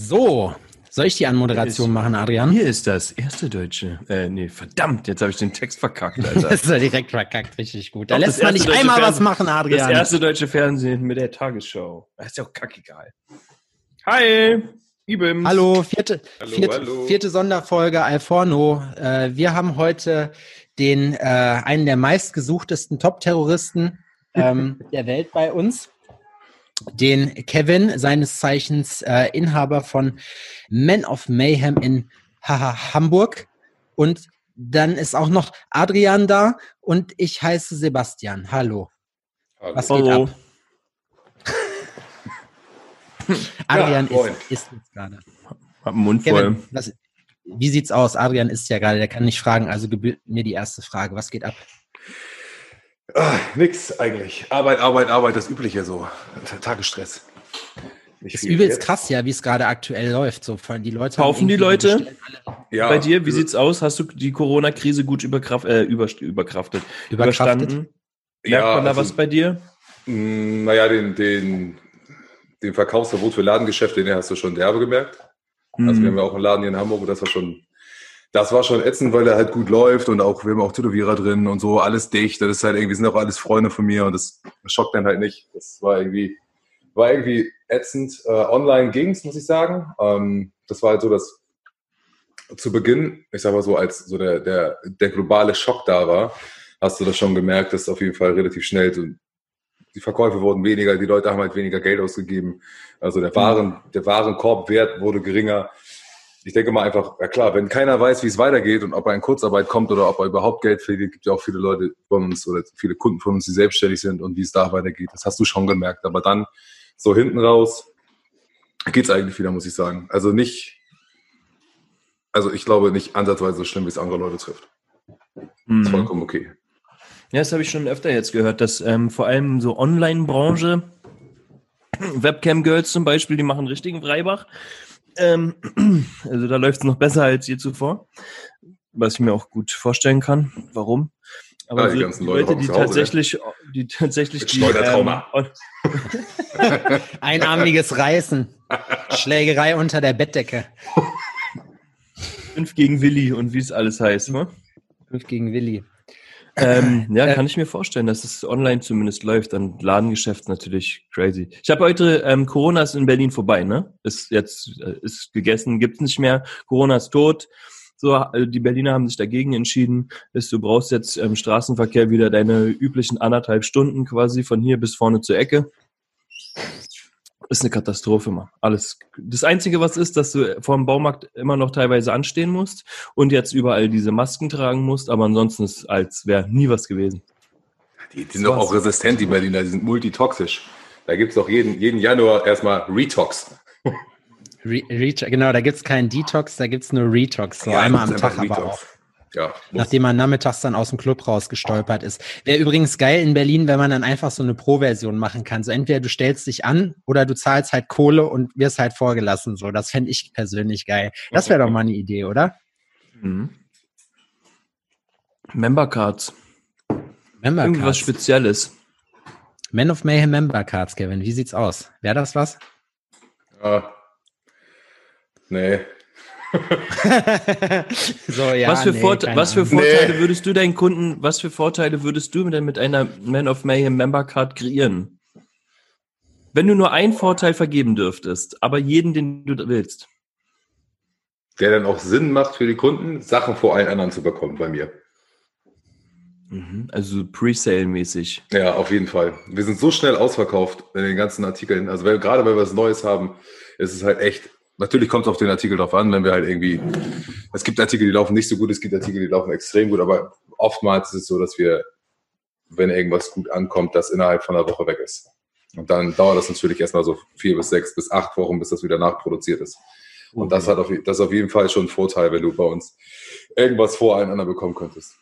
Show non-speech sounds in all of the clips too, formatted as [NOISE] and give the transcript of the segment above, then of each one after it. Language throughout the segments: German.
So, soll ich die Anmoderation machen, Adrian? Hier ist das erste Deutsche. Äh, nee, verdammt, jetzt habe ich den Text verkackt, Alter. [LAUGHS] das ist ja direkt verkackt, richtig gut. Da Doch, lässt man nicht einmal Fernsehen, was machen, Adrian. Das erste deutsche Fernsehen mit der Tagesschau. Das ist ja auch kackegal. Hi, Ibim. Hallo, vierte, hallo, vierte, hallo. vierte Sonderfolge Alforno. Äh, wir haben heute den äh, einen der meistgesuchtesten Top-Terroristen ähm, [LAUGHS] der Welt bei uns den Kevin, seines Zeichens äh, Inhaber von Men of Mayhem in Hamburg. Und dann ist auch noch Adrian da und ich heiße Sebastian. Hallo. Hallo. Was geht Hallo. ab? [LAUGHS] Adrian ja, ist, ist jetzt gerade. Hab einen Mund Kevin, voll. Was, wie sieht's aus? Adrian ist ja gerade, der kann nicht fragen, also gebührt mir die erste Frage. Was geht ab? Ah, nix eigentlich. Arbeit, Arbeit, Arbeit, das Übliche so. Tagesstress. Nicht ist übelst jetzt. krass, ja, wie es gerade aktuell läuft. So, die Leute Kaufen die Leute? Ja. Bei dir, wie sieht's aus? Hast du die Corona-Krise gut überkraft, äh, über, überkraftet, überkraftet? Überstanden? Merkt ja, man da also, was bei dir? Mm, naja, den, den, den Verkaufsverbot für Ladengeschäfte, den hast du schon derbe gemerkt. Mhm. Also wir haben ja auch einen Laden hier in Hamburg, das war schon das war schon ätzend, weil er halt gut läuft und auch, wir haben auch Tätowierer drin und so, alles dicht. Das ist halt irgendwie, sind auch alles Freunde von mir und das schockt dann halt nicht. Das war irgendwie, war irgendwie ätzend. Äh, online ging's, muss ich sagen. Ähm, das war halt so, dass zu Beginn, ich sag mal so, als so der, der, der globale Schock da war, hast du das schon gemerkt, dass auf jeden Fall relativ schnell so, die Verkäufe wurden weniger, die Leute haben halt weniger Geld ausgegeben. Also der Waren, der Warenkorbwert wurde geringer ich denke mal einfach, ja klar, wenn keiner weiß, wie es weitergeht und ob er in Kurzarbeit kommt oder ob er überhaupt Geld verdient, gibt ja auch viele Leute von uns oder viele Kunden von uns, die selbstständig sind und wie es da weitergeht. Das hast du schon gemerkt. Aber dann so hinten raus geht es eigentlich wieder, muss ich sagen. Also nicht, also ich glaube nicht ansatzweise so schlimm, wie es andere Leute trifft. Mhm. Ist vollkommen okay. Ja, das habe ich schon öfter jetzt gehört, dass ähm, vor allem so Online-Branche, [CLEARS THROAT] Webcam-Girls zum Beispiel, die machen richtigen Freibach. Ähm, [CLEARS THROAT] also da läuft es noch besser als je zuvor, was ich mir auch gut vorstellen kann. Warum? Aber ja, die, ganzen die Leute, die tatsächlich, die tatsächlich die, ähm, [LAUGHS] Einarmiges Reißen, Schlägerei unter der Bettdecke. Fünf gegen Willi und wie es alles heißt, ne? Fünf gegen Willi. Ähm, [LAUGHS] ja, äh, kann ich mir vorstellen, dass es online zumindest läuft. Dann Ladengeschäft natürlich crazy. Ich habe heute, ähm, Corona ist in Berlin vorbei, ne? Ist jetzt, äh, ist gegessen, gibt's nicht mehr. Corona ist tot. So, äh, die Berliner haben sich dagegen entschieden, dass du brauchst jetzt im Straßenverkehr wieder deine üblichen anderthalb Stunden quasi von hier bis vorne zur Ecke ist eine Katastrophe, Mann. Alles. Das Einzige, was ist, dass du vor dem Baumarkt immer noch teilweise anstehen musst und jetzt überall diese Masken tragen musst, aber ansonsten ist es, als wäre nie was gewesen. Die, die sind doch auch resistent, die Berliner, die sind multitoxisch. Da gibt es doch jeden, jeden Januar erstmal Retox. Re, Re genau, da gibt es keinen Detox, da gibt es nur Retox. So ja, einmal am Tag aber auch. Ja, Nachdem man nachmittags dann aus dem Club rausgestolpert ist. Wäre übrigens geil in Berlin, wenn man dann einfach so eine Pro-Version machen kann. So entweder du stellst dich an oder du zahlst halt Kohle und wirst halt vorgelassen. So, das fände ich persönlich geil. Das wäre doch mal eine Idee, oder? Mhm. Member Cards. Member Irgendwas. Spezielles. Men of Mayhem Member Cards, Kevin. Wie sieht's aus? Wäre das was? Ja. Nee, [LAUGHS] so, ja, was für, nee, Vorte was für Vorteile nee. würdest du deinen Kunden, was für Vorteile würdest du denn mit einer Man of Mayhem Member Card kreieren? Wenn du nur einen Vorteil vergeben dürftest, aber jeden, den du willst. Der dann auch Sinn macht für die Kunden, Sachen vor allen anderen zu bekommen bei mir. Mhm, also Presale-mäßig. Ja, auf jeden Fall. Wir sind so schnell ausverkauft in den ganzen Artikeln. Also wenn, gerade wenn wir was Neues haben, ist es halt echt Natürlich kommt es auf den Artikel drauf an, wenn wir halt irgendwie, es gibt Artikel, die laufen nicht so gut, es gibt Artikel, die laufen extrem gut, aber oftmals ist es so, dass wir, wenn irgendwas gut ankommt, das innerhalb von einer Woche weg ist. Und dann dauert das natürlich erstmal so vier bis sechs bis acht Wochen, bis das wieder nachproduziert ist. Und das hat auf, das ist auf jeden Fall schon ein Vorteil, wenn du bei uns irgendwas vor allen anderen bekommen könntest.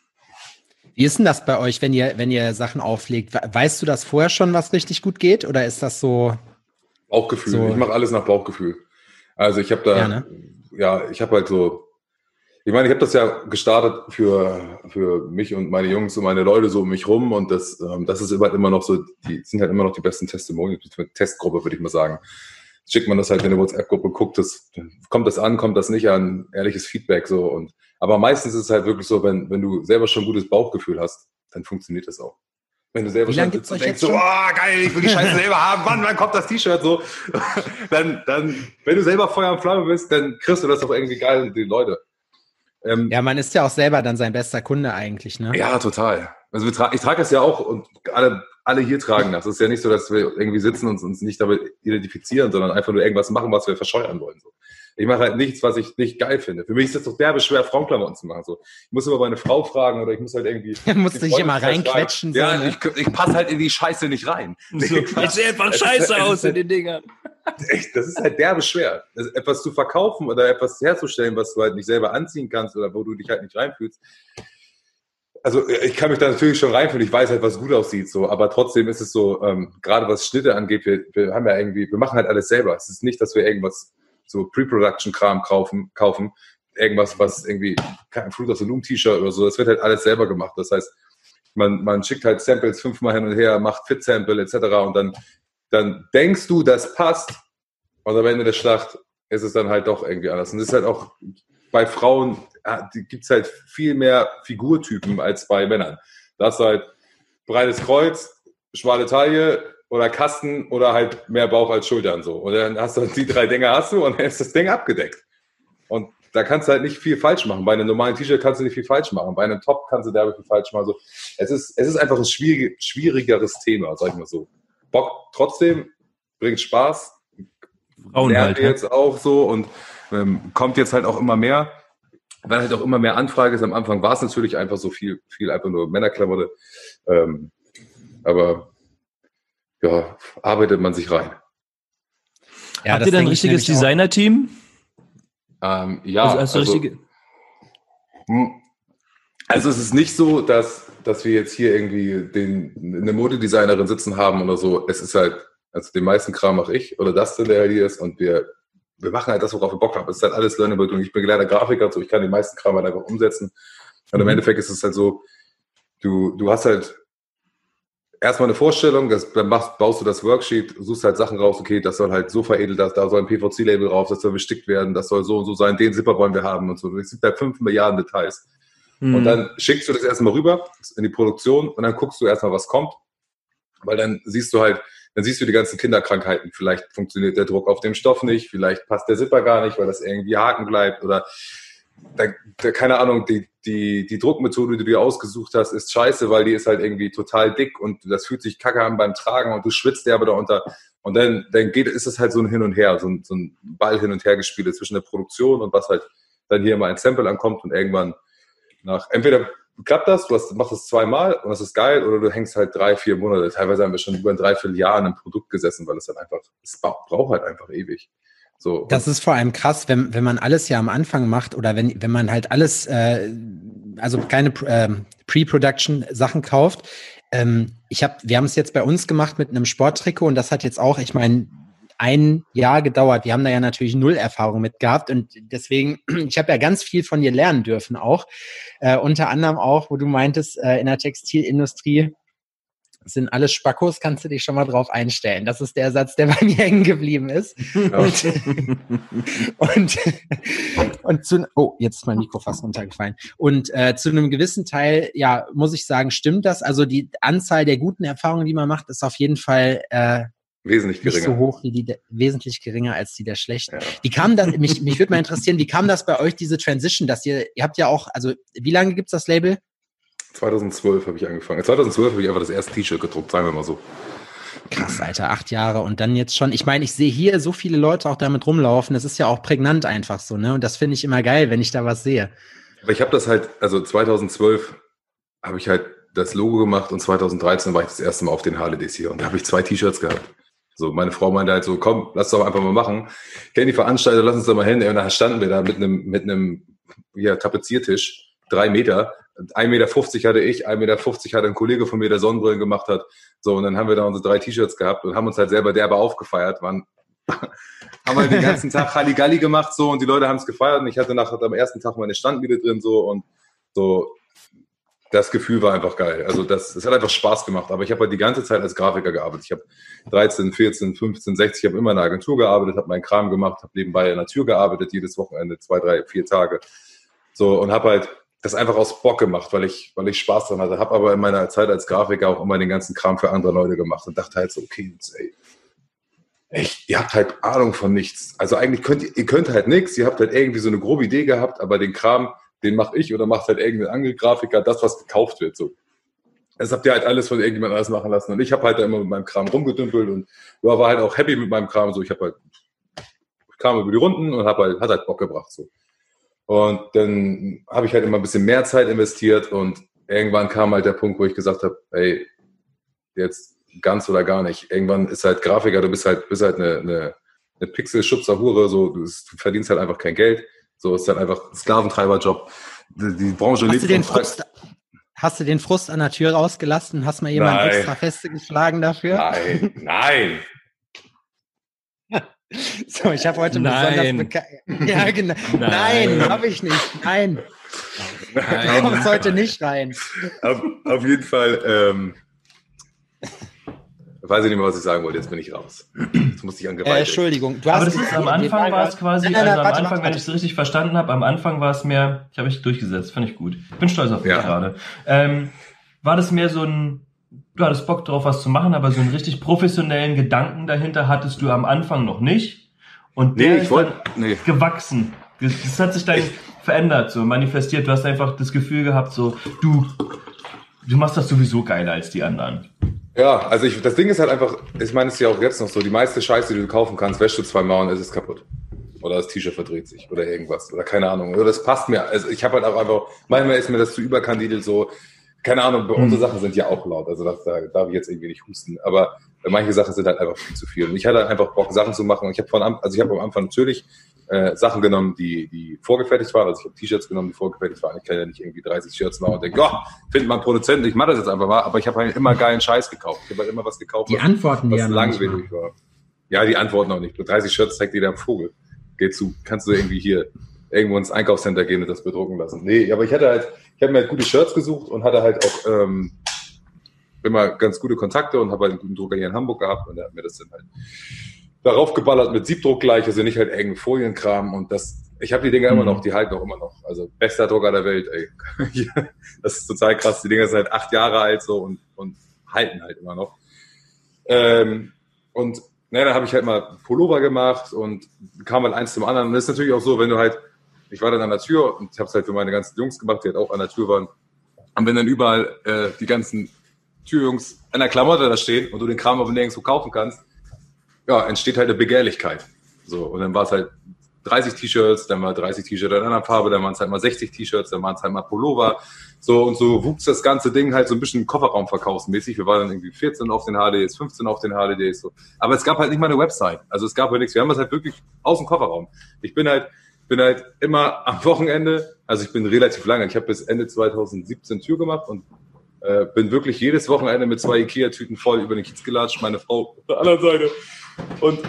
Wie ist denn das bei euch, wenn ihr, wenn ihr Sachen auflegt? Weißt du das vorher schon, was richtig gut geht? Oder ist das so? Bauchgefühl. So? Ich mache alles nach Bauchgefühl. Also ich habe da, ja, ne? ja ich habe halt so, ich meine, ich habe das ja gestartet für, für mich und meine Jungs und meine Leute so um mich rum und das, ähm, das ist halt immer noch so, die sind halt immer noch die besten Testimonials, die Testgruppe, würde ich mal sagen. schickt man das halt in eine WhatsApp-Gruppe, guckt das, kommt das an, kommt das nicht an, ehrliches Feedback so und aber meistens ist es halt wirklich so, wenn, wenn du selber schon ein gutes Bauchgefühl hast, dann funktioniert das auch. Wenn du selber schon sitzt und denkst so, oh, geil, ich will die Scheiße selber haben, wann, wann kommt das T-Shirt so? [LAUGHS] dann, dann, wenn du selber Feuer und Flamme bist, dann kriegst du das doch irgendwie geil und die Leute. Ähm, ja, man ist ja auch selber dann sein bester Kunde eigentlich, ne? Ja, total. Also tra ich trage das ja auch und alle, alle hier tragen das. Es ist ja nicht so, dass wir irgendwie sitzen und uns nicht damit identifizieren, sondern einfach nur irgendwas machen, was wir verscheuern wollen. So. Ich mache halt nichts, was ich nicht geil finde. Für mich ist es doch derbe schwer, Frauenklamotten zu machen. So. Ich muss immer meine Frau fragen oder ich muss halt irgendwie. [LAUGHS] Du musst dich immer reinquetschen. So, ja, ne? ich, ich passe halt in die Scheiße nicht rein. [LAUGHS] So, ich sehe einfach scheiße [LAUGHS] aus in den Dingern. Echt, das ist halt derbe schwer. Das, etwas zu verkaufen oder etwas herzustellen, was du halt nicht selber anziehen kannst oder wo du dich halt nicht reinfühlst. Also ich kann mich da natürlich schon reinfühlen, ich weiß halt, was gut aussieht, so, aber trotzdem ist es so, ähm, gerade was Schnitte angeht, wir, wir haben ja irgendwie, wir machen halt alles selber. Es ist nicht, dass wir irgendwas so Pre-Production-Kram kaufen, kaufen, irgendwas, was irgendwie, kein Fruit of the Loom T-Shirt oder so, das wird halt alles selber gemacht. Das heißt, man, man schickt halt Samples fünfmal hin und her, macht Fit-Sample etc. und dann, dann denkst du, das passt und am Ende der Schlacht ist es dann halt doch irgendwie anders. Und das ist halt auch bei Frauen, gibt es halt viel mehr Figurtypen als bei Männern. Da hast du halt breites Kreuz, schmale Taille, oder Kasten oder halt mehr Bauch als Schultern so. Und dann hast du die drei Dinge hast du und dann ist das Ding abgedeckt. Und da kannst du halt nicht viel falsch machen. Bei einem normalen T-Shirt kannst du nicht viel falsch machen. Bei einem Top kannst du da viel falsch machen. So, es ist, es ist einfach ein schwierig, schwierigeres Thema, sag ich mal so. Bock trotzdem, bringt Spaß. Frauen halt, jetzt auch so und ähm, kommt jetzt halt auch immer mehr. Weil halt auch immer mehr Anfrage ist. Am Anfang war es natürlich einfach so viel, viel einfach nur Männerklamotte. Ähm, aber ja, arbeitet man sich rein. Ja, Habt ihr dann ein richtiges Designer-Team? Ähm, ja, also, also, richtige... Hm. also es ist nicht so, dass, dass wir jetzt hier irgendwie den, eine Modedesignerin sitzen haben oder so. Es ist halt, also den meisten Kram mache ich oder das, der hier ist und wir, wir machen halt das, worauf wir Bock haben. Es ist halt alles Learnable und ich bin gelernter Grafiker, so ich kann den meisten Kram halt einfach umsetzen. Und im mhm. Endeffekt ist es halt so, du, du hast halt erstmal eine Vorstellung, das, dann machst, baust du das Worksheet, suchst halt Sachen raus, okay, das soll halt so veredelt, da soll ein PVC-Label drauf, das soll bestickt werden, das soll so und so sein, den Zipper wollen wir haben und so. Es gibt da fünf Milliarden Details. Mhm. Und dann schickst du das erstmal rüber in die Produktion und dann guckst du erstmal, was kommt. Weil dann siehst du halt, dann siehst du die ganzen Kinderkrankheiten. Vielleicht funktioniert der Druck auf dem Stoff nicht, vielleicht passt der Zipper gar nicht, weil das irgendwie haken bleibt oder da, da, keine Ahnung, die, die, die Druckmethode, die du dir ausgesucht hast, ist scheiße, weil die ist halt irgendwie total dick und das fühlt sich kacke an beim Tragen und du schwitzt derbe darunter. Und dann, dann geht, ist es halt so ein Hin und Her, so ein, so ein Ball hin und her gespielt zwischen der Produktion und was halt dann hier mal ein Sample ankommt und irgendwann nach, entweder klappt das, du hast, machst es zweimal und das ist geil, oder du hängst halt drei, vier Monate. Teilweise haben wir schon über ein Dreivierteljahr an einem Produkt gesessen, weil es dann einfach, es braucht halt einfach ewig. So, das ist vor allem krass, wenn, wenn man alles ja am Anfang macht oder wenn, wenn man halt alles, äh, also keine äh, Pre-Production-Sachen kauft. Ähm, ich hab, wir haben es jetzt bei uns gemacht mit einem Sporttrikot und das hat jetzt auch, ich meine, ein Jahr gedauert. Wir haben da ja natürlich null Erfahrung mit gehabt und deswegen, [CLEARS THROAT] ich habe ja ganz viel von dir lernen dürfen auch. Äh, unter anderem auch, wo du meintest, äh, in der Textilindustrie sind alles Spackos, kannst du dich schon mal drauf einstellen. Das ist der Satz, der bei [LAUGHS] mir hängen geblieben ist. Und, [LAUGHS] und, und zu, oh, jetzt ist mein Mikro fast runtergefallen. Und äh, zu einem gewissen Teil, ja, muss ich sagen, stimmt das. Also die Anzahl der guten Erfahrungen, die man macht, ist auf jeden Fall äh, wesentlich geringer. Nicht so hoch wie die, de, wesentlich geringer als die der schlechten. Ja. Wie kam das, mich, mich würde mal interessieren, wie kam das bei euch, diese Transition, dass ihr, ihr habt ja auch, also wie lange gibt's das Label? 2012 habe ich angefangen. 2012 habe ich einfach das erste T-Shirt gedruckt, sagen wir mal so. Krass, Alter, acht Jahre und dann jetzt schon. Ich meine, ich sehe hier so viele Leute auch damit rumlaufen. Das ist ja auch prägnant einfach so, ne? Und das finde ich immer geil, wenn ich da was sehe. Aber ich habe das halt, also 2012 habe ich halt das Logo gemacht und 2013 war ich das erste Mal auf den Harley hier und da habe ich zwei T-Shirts gehabt. So, meine Frau meinte halt so, komm, lass doch einfach mal machen. Kenn die Veranstalter, lass uns da mal hin. Und da standen wir da mit einem, mit einem, ja, Tapeziertisch, drei Meter 1,50 Meter hatte ich, 1,50 Meter hatte ein Kollege von mir, der Sonnenbrillen gemacht hat. So, und dann haben wir da unsere drei T-Shirts gehabt und haben uns halt selber derbe aufgefeiert, waren, [LAUGHS] haben halt den ganzen Tag Halligalli gemacht, so, und die Leute haben es gefeiert und ich hatte nach, am ersten Tag meine Standmiete drin, so, und so, das Gefühl war einfach geil. Also das, das hat einfach Spaß gemacht. Aber ich habe halt die ganze Zeit als Grafiker gearbeitet. Ich habe 13, 14, 15, 16, ich habe immer in einer Agentur gearbeitet, habe meinen Kram gemacht, habe nebenbei in der Tür gearbeitet, jedes Wochenende, zwei, drei, vier Tage. So und habe halt das einfach aus Bock gemacht, weil ich, weil ich Spaß dran hatte. Habe aber in meiner Zeit als Grafiker auch immer den ganzen Kram für andere Leute gemacht und dachte halt so, okay, jetzt, ey, echt, ihr habt halt Ahnung von nichts. Also eigentlich könnt ihr, könnt halt nichts, ihr habt halt irgendwie so eine grobe Idee gehabt, aber den Kram, den mache ich oder macht halt irgendein Angelgrafiker, das, was gekauft wird. So. Das habt ihr halt alles von irgendjemand anders machen lassen. Und ich habe halt da immer mit meinem Kram rumgedümpelt und war halt auch happy mit meinem Kram. So, ich habe halt, ich kam über die Runden und habe halt, hat halt Bock gebracht. So. Und dann habe ich halt immer ein bisschen mehr Zeit investiert und irgendwann kam halt der Punkt, wo ich gesagt habe, ey, jetzt ganz oder gar nicht. Irgendwann ist halt Grafiker, du bist halt, bist halt eine, eine, eine Pixel-Schubser-Hure, so, du, du verdienst halt einfach kein Geld. So ist halt einfach Sklaventreiberjob. Die, die Branche hast lebt. Du den Frust, hast du den Frust an der Tür rausgelassen? Hast mal jemanden nein. extra festgeschlagen dafür? Nein, nein. So, ich habe heute nein. besonders Ja, genau. Nein, nein habe ich nicht. Nein. Nein. Du kommst heute nicht rein. Auf, auf jeden Fall. Ähm, weiß ich nicht mehr, was ich sagen wollte. Jetzt bin ich raus. Jetzt musste ich an Gewalt. Äh, Entschuldigung. Du hast Aber das ist am Anfang war es quasi, nein, nein, also am Anfang, wenn ich es richtig verstanden habe, am Anfang war es mehr, ich habe mich durchgesetzt, fand ich gut. Ich bin stolz auf mich ja. gerade. Ähm, war das mehr so ein, du hattest Bock drauf, was zu machen, aber so einen richtig professionellen Gedanken dahinter hattest du am Anfang noch nicht. Und der nee, ist wollt, nee. gewachsen. Das, das, hat sich dann ich, verändert, so manifestiert. Du hast einfach das Gefühl gehabt, so, du, du machst das sowieso geiler als die anderen. Ja, also ich, das Ding ist halt einfach, ich meine, es ist ja auch jetzt noch so, die meiste Scheiße, die du kaufen kannst, wäschst du zweimal und es ist kaputt. Oder das T-Shirt verdreht sich oder irgendwas. Oder keine Ahnung. Oder das passt mir. Also ich habe halt auch einfach, manchmal ist mir das zu überkandidelt so, keine Ahnung, hm. unsere Sachen sind ja auch laut. Also das, da darf ich jetzt irgendwie nicht husten. Aber manche Sachen sind halt einfach viel zu viel. Und ich hatte einfach Bock, Sachen zu machen. Und ich habe von also ich habe am Anfang natürlich äh, Sachen genommen, die, die vorgefertigt waren. Also ich habe T-Shirts genommen, die vorgefertigt waren. Ich kann ja nicht irgendwie 30 Shirts machen und denke, ja, findet man Produzent, ich mache das jetzt einfach mal. Aber ich habe halt immer geilen Scheiß gekauft. Ich habe halt immer was gekauft, die was, Antworten, was langweilig war. Ja, die Antworten auch nicht. Mit 30 Shirts zeigt jeder Vogel. Geht zu, kannst du irgendwie hier irgendwo ins Einkaufscenter gehen und das bedrucken lassen. Nee, aber ich hatte halt, ich habe mir halt gute Shirts gesucht und hatte halt auch ähm, immer ganz gute Kontakte und habe halt einen guten Drucker hier in Hamburg gehabt und der hat mir das dann halt darauf geballert mit Siebdruck gleich, also nicht halt engen Folienkram und das, ich habe die Dinger mhm. immer noch, die halten auch immer noch. Also bester Drucker der Welt, ey. [LAUGHS] das ist total krass. Die Dinger sind halt acht Jahre alt so und, und halten halt immer noch. Ähm, und naja, dann habe ich halt mal Pullover gemacht und kam halt eins zum anderen. Und das ist natürlich auch so, wenn du halt, ich war dann an der Tür und ich habe es halt für meine ganzen Jungs gemacht, die halt auch an der Tür waren. Und wenn dann überall äh, die ganzen Türjungs an der Klamotte da stehen und du den Kram aber nirgendwo kaufen kannst, ja, entsteht halt eine Begehrlichkeit. So, und dann war es halt 30 T-Shirts, dann war 30 T-Shirts in einer Farbe, dann waren es halt mal 60 T-Shirts, dann waren es halt mal Pullover. So, und so wuchs das ganze Ding halt so ein bisschen Kofferraumverkaufsmäßig. Wir waren dann irgendwie 14 auf den HDs, 15 auf den HDs, so. Aber es gab halt nicht mal eine Website. Also es gab halt nichts. Wir haben das halt wirklich aus dem Kofferraum. Ich bin halt, bin halt immer am Wochenende, also ich bin relativ lange, ich habe bis Ende 2017 Tür gemacht und äh, bin wirklich jedes Wochenende mit zwei Ikea-Tüten voll über den Kiez gelatscht, meine Frau [LAUGHS] auf der anderen Seite. Und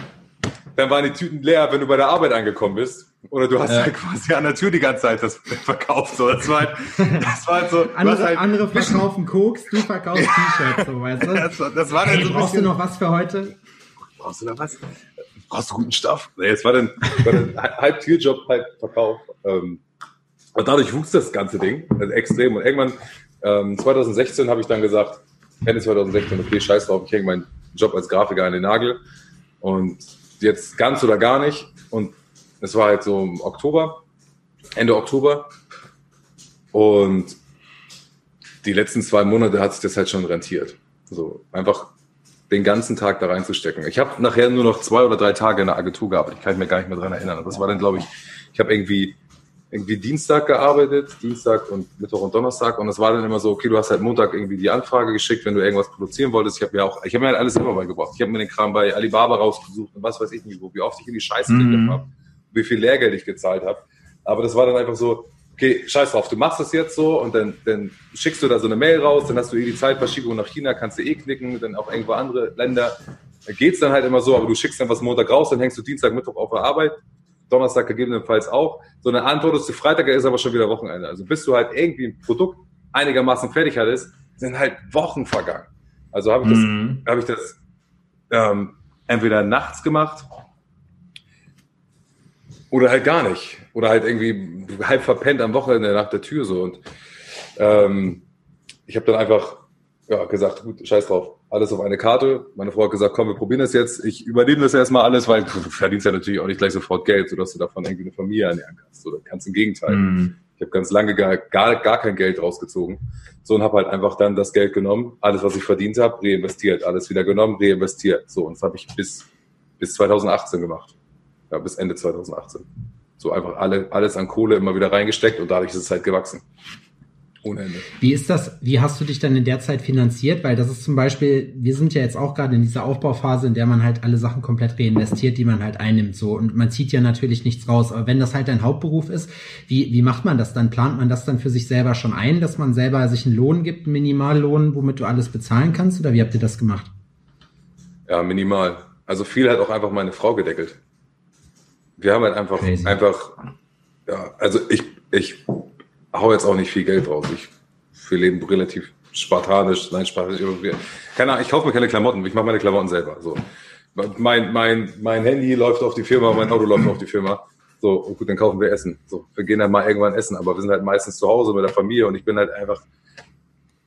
dann waren die Tüten leer, wenn du bei der Arbeit angekommen bist. Oder du hast ja. halt quasi an der Tür die ganze Zeit das verkauft. So, das war halt, das war halt so. andere, halt andere verkaufen Koks, du verkaufst T-Shirts, so weißt du? [LAUGHS] Das war, das war dann hey, so brauchst du noch was für heute? Brauchst du noch was? Brauchst du guten Stoff? Nee, es war dann, [LAUGHS] halb Türjob, halb Verkauf. Ähm, und dadurch wuchs das ganze Ding also extrem. Und irgendwann, ähm, 2016 habe ich dann gesagt, Ende 2016, okay, scheiß drauf, ich hänge meinen Job als Grafiker an den Nagel. Und jetzt ganz oder gar nicht. Und es war halt so im Oktober, Ende Oktober. Und die letzten zwei Monate hat sich das halt schon rentiert. So einfach den ganzen Tag da reinzustecken. Ich habe nachher nur noch zwei oder drei Tage in der Agentur gearbeitet. Ich kann mich gar nicht mehr dran erinnern. das war dann, glaube ich, ich habe irgendwie irgendwie Dienstag gearbeitet, Dienstag und Mittwoch und Donnerstag. Und das war dann immer so, okay, du hast halt Montag irgendwie die Anfrage geschickt, wenn du irgendwas produzieren wolltest. Ich habe mir auch, ich habe mir halt alles immer beigebracht. Ich habe mir den Kram bei Alibaba rausgesucht und was weiß ich nicht, wo, wie oft ich in die Scheiße mhm. habe, wie viel Lehrgeld ich gezahlt habe. Aber das war dann einfach so, okay, scheiß drauf, du machst das jetzt so und dann, dann schickst du da so eine Mail raus, dann hast du eh die Zeitverschiebung nach China, kannst du eh knicken, dann auch irgendwo andere Länder. Da geht's dann halt immer so, aber du schickst dann was Montag raus, dann hängst du Dienstag, Mittwoch auf der Arbeit Donnerstag gegebenenfalls auch. So eine antwortest du Freitag, ist aber schon wieder Wochenende. Also bis du halt irgendwie ein Produkt einigermaßen fertig hattest, sind halt Wochen vergangen. Also habe ich, das, mhm. hab ich das ähm, entweder nachts gemacht oder halt gar nicht. Oder halt irgendwie halb verpennt am Wochenende nach der Tür so. Und ähm, ich habe dann einfach ja, gesagt, gut, scheiß drauf, alles auf eine Karte. Meine Frau hat gesagt, komm, wir probieren das jetzt. Ich übernehme das erstmal alles, weil du [LAUGHS] verdienst ja natürlich auch nicht gleich sofort Geld, sodass du davon irgendwie eine Familie ernähren kannst. Oder kannst im Gegenteil. Mm. Ich habe ganz lange gar, gar, gar kein Geld rausgezogen. So und habe halt einfach dann das Geld genommen, alles, was ich verdient habe, reinvestiert, alles wieder genommen, reinvestiert. So, und das habe ich bis, bis 2018 gemacht. Ja, bis Ende 2018. So einfach alle, alles an Kohle immer wieder reingesteckt und dadurch ist es halt gewachsen. Ohne Ende. Wie ist das, wie hast du dich dann in der Zeit finanziert? Weil das ist zum Beispiel, wir sind ja jetzt auch gerade in dieser Aufbauphase, in der man halt alle Sachen komplett reinvestiert, die man halt einnimmt, so. Und man zieht ja natürlich nichts raus. Aber wenn das halt dein Hauptberuf ist, wie, wie macht man das dann? Plant man das dann für sich selber schon ein, dass man selber sich einen Lohn gibt, einen Minimallohn, womit du alles bezahlen kannst? Oder wie habt ihr das gemacht? Ja, minimal. Also viel hat auch einfach meine Frau gedeckelt. Wir haben halt einfach, Crazy. einfach, ja, also ich, ich hau jetzt auch nicht viel Geld raus. Ich, wir leben relativ spartanisch, nein, spartanisch. Keine Ahnung, ich kaufe mir keine Klamotten, ich mache meine Klamotten selber. So. Mein, mein, mein Handy läuft auf die Firma, mein Auto läuft auf die Firma. So, und gut, dann kaufen wir Essen. So, wir gehen dann mal irgendwann essen, aber wir sind halt meistens zu Hause mit der Familie und ich bin halt einfach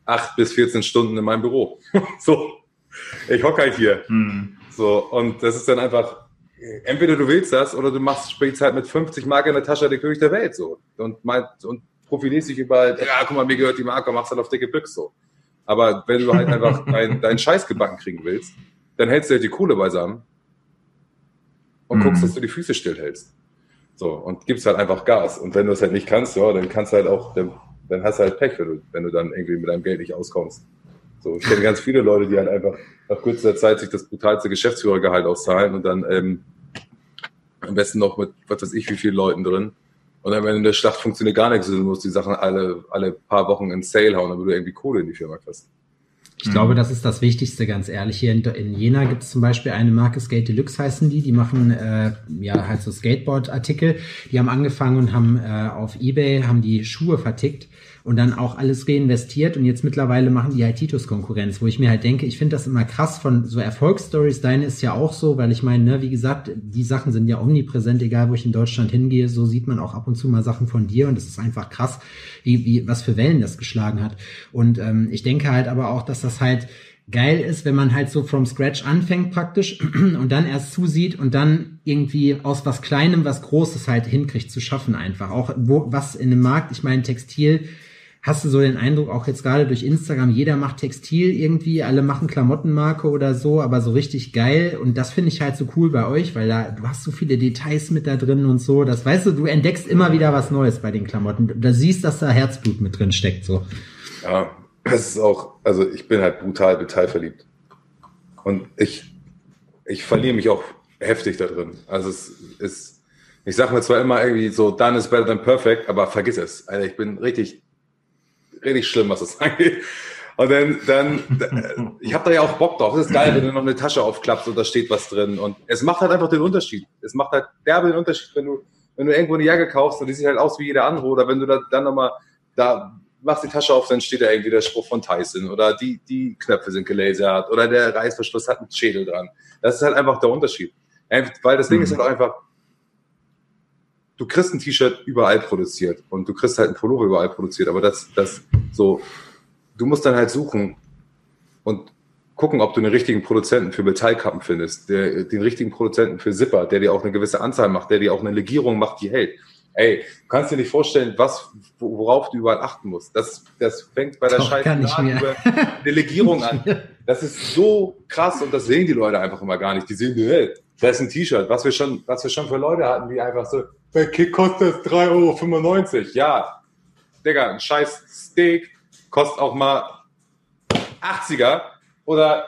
acht bis 14 Stunden in meinem Büro. [LAUGHS] so, ich hocke halt hier. Hm. So, und das ist dann einfach, entweder du willst das oder du machst, spielst halt mit 50 Mark in der Tasche der König der Welt, so. Und, mein, und profilierst dich überall, ja, guck mal, mir gehört die Marke, machst halt auf dicke Büchse so. Aber wenn du halt einfach [LAUGHS] deinen dein Scheiß gebacken kriegen willst, dann hältst du halt die Kohle beisammen und mhm. guckst, dass du die Füße stillhältst. So, und gibst halt einfach Gas. Und wenn du es halt nicht kannst, ja, dann kannst du halt auch, dann, dann hast du halt Pech, wenn du, wenn du dann irgendwie mit deinem Geld nicht auskommst. So, ich kenne ganz viele Leute, die halt einfach nach kurzer Zeit sich das brutalste Geschäftsführergehalt auszahlen und dann ähm, am besten noch mit, was weiß ich, wie vielen Leuten drin und dann, wenn in der Schlacht funktioniert gar nichts, du musst die Sachen alle, alle paar Wochen in Sale hauen, damit du irgendwie Kohle in die Firma kriegst. Ich mhm. glaube, das ist das Wichtigste, ganz ehrlich. Hier in, in Jena gibt es zum Beispiel eine Marke Skate Deluxe heißen die. Die machen äh, ja halt so Skateboard-Artikel. Die haben angefangen und haben äh, auf Ebay haben die Schuhe vertickt und dann auch alles reinvestiert und jetzt mittlerweile machen die halt Titus Konkurrenz, wo ich mir halt denke, ich finde das immer krass von so Erfolgsstories. Deine ist ja auch so, weil ich meine, ne, wie gesagt, die Sachen sind ja omnipräsent, egal wo ich in Deutschland hingehe, so sieht man auch ab und zu mal Sachen von dir und es ist einfach krass, wie, wie was für Wellen das geschlagen hat. Und ähm, ich denke halt aber auch, dass das halt geil ist, wenn man halt so from scratch anfängt praktisch [CLEARS THROAT] und dann erst zusieht und dann irgendwie aus was Kleinem was Großes halt hinkriegt zu schaffen einfach. Auch wo, was in dem Markt, ich meine Textil, Hast du so den Eindruck, auch jetzt gerade durch Instagram, jeder macht Textil irgendwie, alle machen Klamottenmarke oder so, aber so richtig geil. Und das finde ich halt so cool bei euch, weil da, du hast so viele Details mit da drin und so. Das weißt du, du entdeckst immer wieder was Neues bei den Klamotten. Da siehst, dass da Herzblut mit drin steckt, so. Ja, das ist auch, also ich bin halt brutal detailverliebt. Und ich, ich verliere mich auch heftig da drin. Also es ist, ich sage mir zwar immer irgendwie so, done is better than perfect, aber vergiss es. Also ich bin richtig richtig schlimm, was das [LAUGHS] angeht. Und dann, dann ich habe da ja auch Bock drauf. Es ist geil, wenn du noch eine Tasche aufklappst und da steht was drin. Und es macht halt einfach den Unterschied. Es macht halt derbe den Unterschied, wenn du, wenn du irgendwo eine Jacke kaufst und die sieht halt aus wie jeder andere. Oder wenn du da, dann nochmal da machst die Tasche auf, dann steht da irgendwie der Spruch von Tyson oder die, die Knöpfe sind gelasert oder der Reißverschluss hat einen Schädel dran. Das ist halt einfach der Unterschied. Weil das Ding mhm. ist halt auch einfach, du kriegst ein T-Shirt überall produziert und du kriegst halt ein Pullover überall produziert, aber das, das so, du musst dann halt suchen und gucken, ob du einen richtigen Produzenten für Metallkappen findest, der, den richtigen Produzenten für Zipper, der dir auch eine gewisse Anzahl macht, der dir auch eine Legierung macht, die hält. Ey, du kannst dir nicht vorstellen, was, worauf du überall achten musst. Das, das fängt bei der Scheiße über eine Legierung an. [LAUGHS] Das ist so krass und das sehen die Leute einfach immer gar nicht. Die sehen, hey, das ist ein T-Shirt, was wir schon, was wir schon für Leute hatten, die einfach so, bei Kick kostet es 3,95 Euro. Ja, Digga, ein scheiß Steak kostet auch mal 80er oder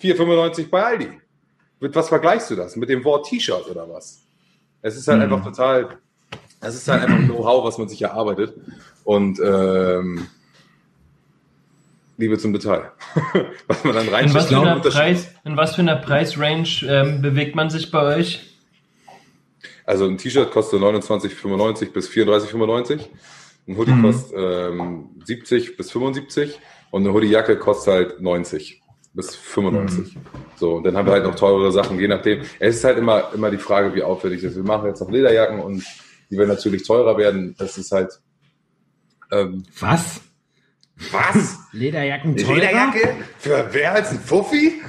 4,95 bei Aldi. Mit was vergleichst du das? Mit dem Wort T-Shirt oder was? Es ist halt mhm. einfach total, es ist halt einfach Know-how, was man sich erarbeitet. Und ähm, Liebe zum Detail. [LAUGHS] was man dann rein in was, für einer Preis, in was für einer Preisrange ähm, bewegt man sich bei euch? Also ein T-Shirt kostet 29,95 bis 34,95. Ein Hoodie mhm. kostet ähm, 70 bis 75 und eine Hoodie-Jacke kostet halt 90 bis 95. Mhm. So, und dann haben wir halt noch teurere Sachen, je nachdem. Es ist halt immer, immer die Frage, wie aufwendig das ist. Wir machen jetzt noch Lederjacken und die werden natürlich teurer werden. Das ist halt. Ähm, Was? Was? Lederjacken teurer? Lederjacke? Für wer als ein Fuffi?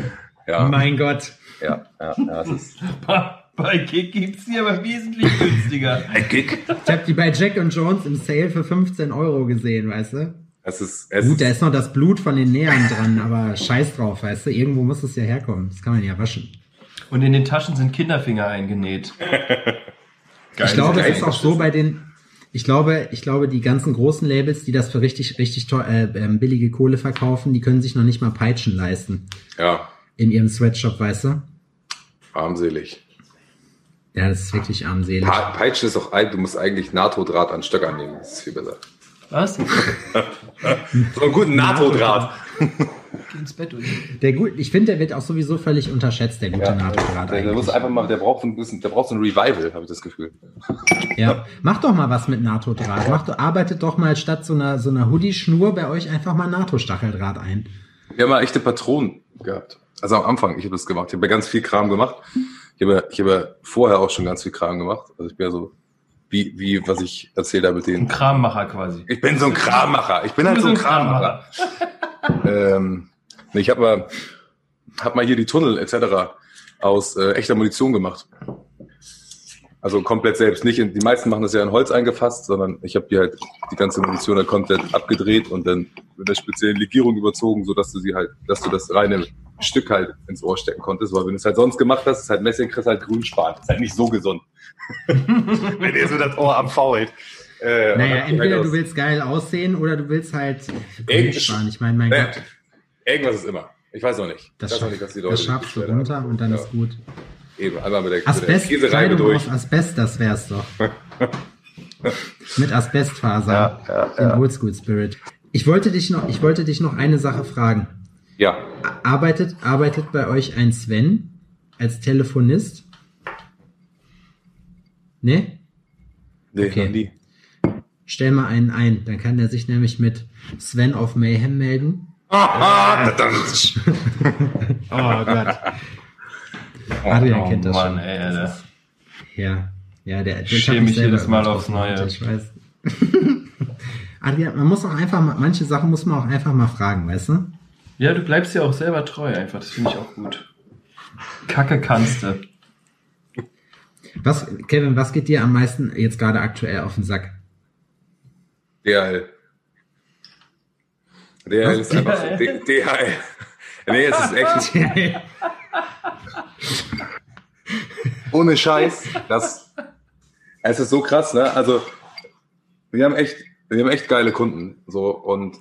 Ja. Mein Gott. Ja, ja, ja. Das ist [LAUGHS] bei Kick gibt's die aber wesentlich günstiger. [LAUGHS] Bei Kick? Ich habe die bei Jack und Jones im Sale für 15 Euro gesehen, weißt du? Es ist, es Gut, da ist noch das Blut von den Nähern dran, aber scheiß drauf, weißt du? Irgendwo muss es ja herkommen. Das kann man ja waschen. Und in den Taschen sind Kinderfinger eingenäht. [LAUGHS] ich glaube, es ist auch so bei den, ich glaube, ich glaube, die ganzen großen Labels, die das für richtig, richtig teuer, äh, ähm, billige Kohle verkaufen, die können sich noch nicht mal Peitschen leisten. Ja. In ihrem Sweatshop, weißt du? Armselig. Ja, das ist wirklich armselig. Peitschen ist auch alt, du musst eigentlich NATO-Draht an Stöckern nehmen. Das ist viel besser. Was? [LAUGHS] so einen guten NATO-Draht. Geh ins Bett durch. Der gut, ich finde, der wird auch sowieso völlig unterschätzt, der gute ja, NATO-Draht. Der, der, muss einfach mal, der braucht ein bisschen, der braucht so ein Revival, habe ich das Gefühl. Ja, mach doch mal was mit NATO-Draht. Mach doch, arbeitet doch mal statt so einer, so einer Hoodie-Schnur bei euch einfach mal NATO-Stacheldraht ein. Wir haben mal echte Patronen gehabt. Also am Anfang, ich habe das gemacht. Ich habe ganz viel Kram gemacht. Ich habe, ich habe vorher auch schon ganz viel Kram gemacht. Also ich bin ja so wie, wie, was ich erzählt habe mit denen. Ein Krammacher quasi. Ich bin so ein Krammacher. Ich bin halt so ein Krammacher. ähm, ich habe mal, hab mal hier die Tunnel etc. aus äh, echter Munition gemacht. Also komplett selbst. Nicht in, die meisten machen das ja in Holz eingefasst, sondern ich habe die halt die ganze Munition dann komplett abgedreht und dann mit einer speziellen Legierung überzogen, so dass du sie halt, dass du das reine Stück halt ins Ohr stecken konntest. Weil wenn du es halt sonst gemacht hast, ist halt Messing, kriegst halt Grünspan. Ist halt nicht so gesund. [LAUGHS] wenn dir so das Ohr abfault. Äh, naja, entweder halt du willst geil aussehen oder du willst halt Grünspan. Ich meine, mein äh, Gott. Irgendwas ist immer. Ich weiß noch nicht. Das, ich weiß noch nicht, was die Leute das schaffst du runter und dann ja. ist gut. Eben, einmal mit der, Asbest, mit der Käsereibe durch. aus Asbest, das wär's doch. [LAUGHS] mit Asbestfaser. Ja, ja, ja. Im Oldschool Spirit. Ich wollte dich noch, ich wollte dich noch eine Sache fragen. Ja. Arbeitet, arbeitet bei euch ein Sven als Telefonist? Ne? Nee, okay. noch nie. Stell mal einen ein, dann kann er sich nämlich mit Sven auf Mayhem melden. [LAUGHS] Ah, [LAUGHS] oh Gott. Oh, Adrian oh, kennt das Mann, schon. Ey, Alter. Ja, ja, der. Ich schäme mich jedes Mal aufs Neue. Ich weiß. [LAUGHS] Adrian, man muss auch einfach mal, manche Sachen muss man auch einfach mal fragen, weißt du? Ja, du bleibst ja auch selber treu einfach. Das finde ich auch gut. Kacke kannst du. Was, Kevin, was geht dir am meisten jetzt gerade aktuell auf den Sack? DHL. DHL ist einfach so. DHL. Nee, es ist echt. [LAUGHS] Ohne Scheiß. Das, es ist so krass, ne? Also, wir haben echt, wir haben echt geile Kunden. So, und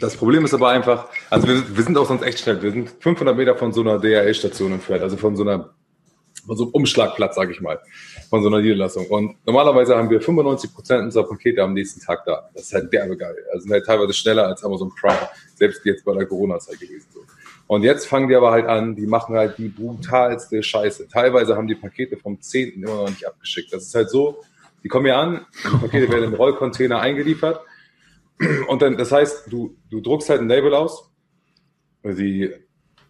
das Problem ist aber einfach, also wir, wir sind auch sonst echt schnell. Wir sind 500 Meter von so einer DHL-Station entfernt, also von so einer, von so einem Umschlagplatz, sag ich mal, von so einer Niederlassung. Und normalerweise haben wir 95 Prozent unserer Pakete am nächsten Tag da. Das ist halt derbe geil. Also sind halt teilweise schneller als Amazon Prime, selbst jetzt bei der Corona-Zeit gewesen. So. Und jetzt fangen die aber halt an, die machen halt die brutalste Scheiße. Teilweise haben die Pakete vom 10. immer noch nicht abgeschickt. Das ist halt so, die kommen hier an, die Pakete werden in Rollcontainer eingeliefert. Und dann, das heißt, du, du druckst halt ein Label aus. Die,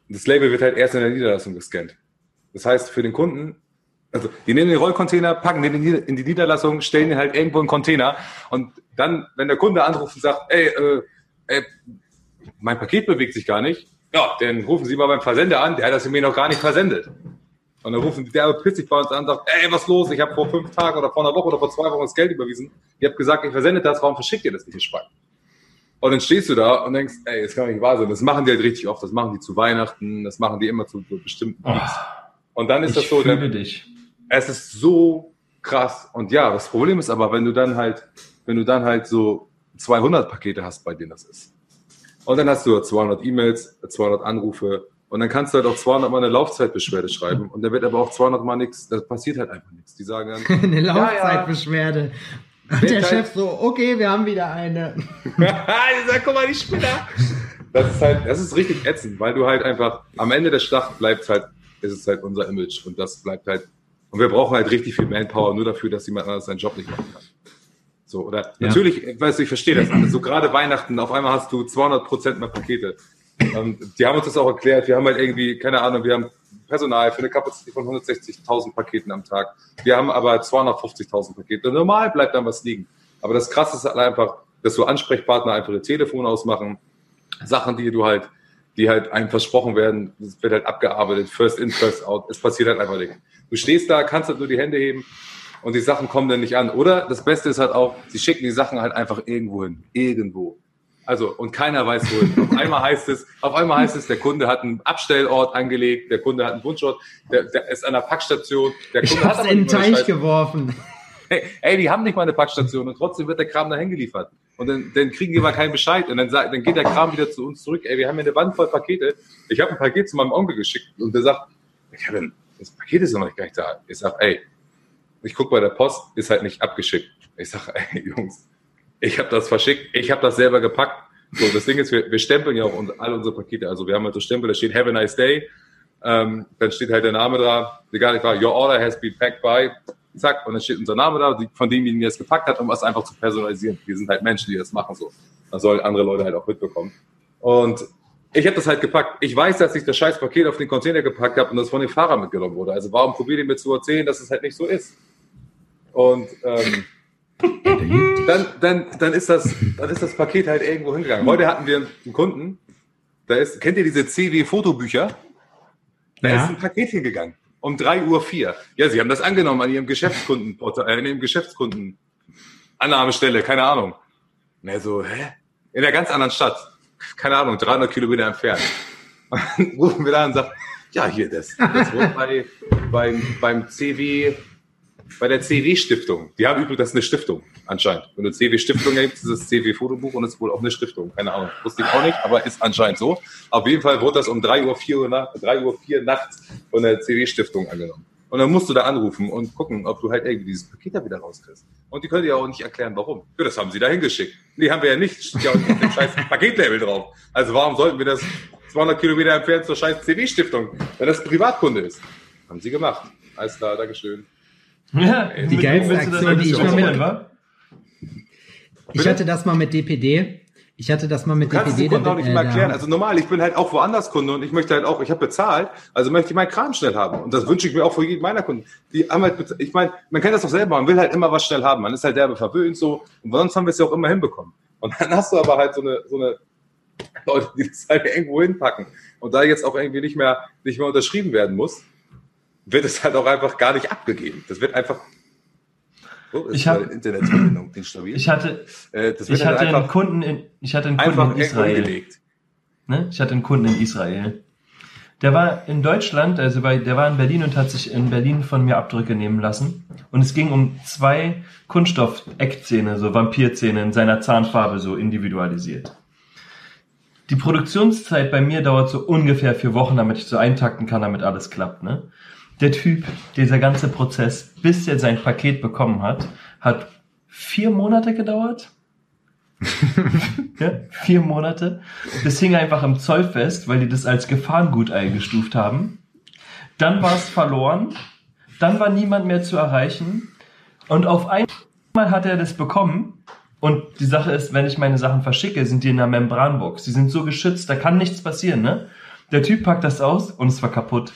das Label wird halt erst in der Niederlassung gescannt. Das heißt, für den Kunden, also die nehmen den Rollcontainer, packen den in die Niederlassung, stellen den halt irgendwo in Container. Und dann, wenn der Kunde anruft und sagt, ey, äh, ey mein Paket bewegt sich gar nicht, ja, dann rufen Sie mal beim Versender an, der hat das mir noch gar nicht versendet. Und dann rufen der plötzlich bei uns an und sagt, ey, was los? Ich habe vor fünf Tagen oder vor einer Woche oder vor zwei Wochen das Geld überwiesen. Ihr habt gesagt, ich versende das, warum verschickt ihr das nicht, ihr Schwein? Und dann stehst du da und denkst, ey, das kann doch nicht wahr sein. Das machen die halt richtig oft. Das machen die zu Weihnachten, das machen die immer zu bestimmten oh, Und dann ist das so, dann, dich. es ist so krass. Und ja, das Problem ist aber, wenn du dann halt, wenn du dann halt so 200 Pakete hast, bei denen das ist. Und dann hast du 200 E-Mails, 200 Anrufe und dann kannst du halt auch 200 Mal eine Laufzeitbeschwerde schreiben und da wird aber auch 200 Mal nichts, da passiert halt einfach nichts. Die sagen dann... [LAUGHS] eine Laufzeitbeschwerde. Ja, ja. der Chef so, okay, wir haben wieder eine. [LAUGHS] die sagt, guck mal, die Spinner. Das ist halt, das ist richtig ätzend, weil du halt einfach, am Ende der Schlacht bleibt halt, ist es halt unser Image und das bleibt halt, und wir brauchen halt richtig viel Manpower nur dafür, dass jemand anderes seinen Job nicht machen kann. So, oder ja. natürlich, ich weiß, ich verstehe das. Also, so gerade Weihnachten, auf einmal hast du 200 Prozent mehr Pakete. Ähm, die haben uns das auch erklärt. Wir haben halt irgendwie, keine Ahnung, wir haben Personal für eine Kapazität von 160.000 Paketen am Tag. Wir haben aber 250.000 Pakete. Normal bleibt dann was liegen. Aber das Krasse ist halt einfach, dass so Ansprechpartner einfach ihr Telefon ausmachen. Sachen, die du halt, die halt einem versprochen werden, das wird halt abgearbeitet, first in, first out. Es passiert halt einfach nichts. Du stehst da, kannst halt nur die Hände heben und die Sachen kommen dann nicht an. Oder das Beste ist halt auch, sie schicken die Sachen halt einfach irgendwo hin. Irgendwo. Also, und keiner weiß wohin. [LAUGHS] auf einmal heißt es, auf einmal heißt es, der Kunde hat einen Abstellort angelegt, der Kunde hat einen Wunschort, der, der ist an der Packstation. Der Kunde ich hab's hat in den Teich geworfen. Ey, die haben nicht mal eine Packstation und trotzdem wird der Kram dahin geliefert. Und dann, dann kriegen die mal keinen Bescheid und dann, dann geht der Kram wieder zu uns zurück. Ey, wir haben hier eine Wand voll Pakete. Ich habe ein Paket zu meinem Onkel geschickt und der sagt, habe das Paket ist noch nicht gar nicht da. Ich sag, ey, ich guck bei der Post, ist halt nicht abgeschickt. Ich sag, [LAUGHS] ey, Jungs, ich habe das verschickt, ich habe das selber gepackt. So, das Ding ist, wir, wir stempeln ja auch alle unsere Pakete. Also wir haben halt so Stempel, da steht Have a nice day. Ähm, dann steht halt der Name da, egal, ich war, your order has been packed by, zack, und dann steht unser Name da, von demjenigen, der es gepackt hat, um was einfach zu personalisieren. Wir sind halt Menschen, die das machen so. Das sollen andere Leute halt auch mitbekommen. Und ich habe das halt gepackt. Ich weiß, dass ich das scheiß Paket auf den Container gepackt habe und das von dem Fahrer mitgenommen wurde. Also warum probiert ihr mir zu erzählen, dass es halt nicht so ist? Und ähm, dann, dann, dann, ist das, dann ist das Paket halt irgendwo hingegangen. Heute hatten wir einen Kunden, da ist, kennt ihr diese CW-Fotobücher? Da ja. ist ein Paket hingegangen. Um 3.04 Uhr. vier. Ja, sie haben das angenommen an ihrem Geschäftskunden, äh, in ihrem Geschäftskunden Annahmestelle, keine Ahnung. Und so, hä? In einer ganz anderen Stadt. Keine Ahnung, 300 Kilometer entfernt. Und [LAUGHS] dann rufen wir da und sagen, ja, hier, das, das wurde bei, beim, beim CW, bei der CW-Stiftung. Die haben übrigens, das ist eine Stiftung, anscheinend. Wenn du CW-Stiftung gibst, ist das CW-Fotobuch und ist wohl auch eine Stiftung. Keine Ahnung. Wusste ich auch nicht, aber ist anscheinend so. Auf jeden Fall wurde das um 3 Uhr, 4 Uhr, 3 Uhr 4 nachts von der CW-Stiftung angenommen. Und dann musst du da anrufen und gucken, ob du halt irgendwie dieses Paket da wieder rauskriegst. Und die können dir auch nicht erklären, warum. Ja, das haben sie da hingeschickt. Die haben wir ja nicht. Steht ja auf dem scheiß [LAUGHS] Paketlabel drauf. Also warum sollten wir das 200 Kilometer entfernt zur scheiß CW-Stiftung, wenn das Privatkunde ist? Haben sie gemacht. Alles klar, Dankeschön. Ja, die geilste Aktion, die ich mal mit... Ich hatte das mal mit DPD. Ich hatte das mal mit du kannst DPD. Kannst auch nicht äh, mal erklären. Also normal, ich bin halt auch woanders Kunde und ich möchte halt auch, ich habe bezahlt, also möchte ich meinen Kram schnell haben. Und das wünsche ich mir auch für jeden meiner Kunden. Die haben halt, ich meine, man kennt das doch selber, man will halt immer was schnell haben. Man ist halt derbe verwöhnt so. Und sonst haben wir es ja auch immer hinbekommen. Und dann hast du aber halt so eine, so eine Leute, die das halt irgendwo hinpacken. Und da jetzt auch irgendwie nicht mehr, nicht mehr unterschrieben werden muss, wird es halt auch einfach gar nicht abgegeben. Das wird einfach. Oh, ich habe Internetverbindung instabil. Ich hatte, äh, ich hatte einen Kunden in, ich hatte einen Kunden in Israel. Ne? Ich hatte einen Kunden in Israel. Der war in Deutschland, also bei, der war in Berlin und hat sich in Berlin von mir Abdrücke nehmen lassen. Und es ging um zwei Kunststoff-Eckzähne, so Vampirzähne in seiner Zahnfarbe so individualisiert. Die Produktionszeit bei mir dauert so ungefähr vier Wochen, damit ich so eintakten kann, damit alles klappt. Ne? Der Typ, dieser ganze Prozess, bis er sein Paket bekommen hat, hat vier Monate gedauert. [LAUGHS] ja, vier Monate. Das hing einfach im Zoll fest, weil die das als Gefahrengut eingestuft haben. Dann war es verloren. Dann war niemand mehr zu erreichen. Und auf einmal hat er das bekommen. Und die Sache ist, wenn ich meine Sachen verschicke, sind die in einer Membranbox. Die sind so geschützt, da kann nichts passieren, ne? Der Typ packt das aus und es war kaputt.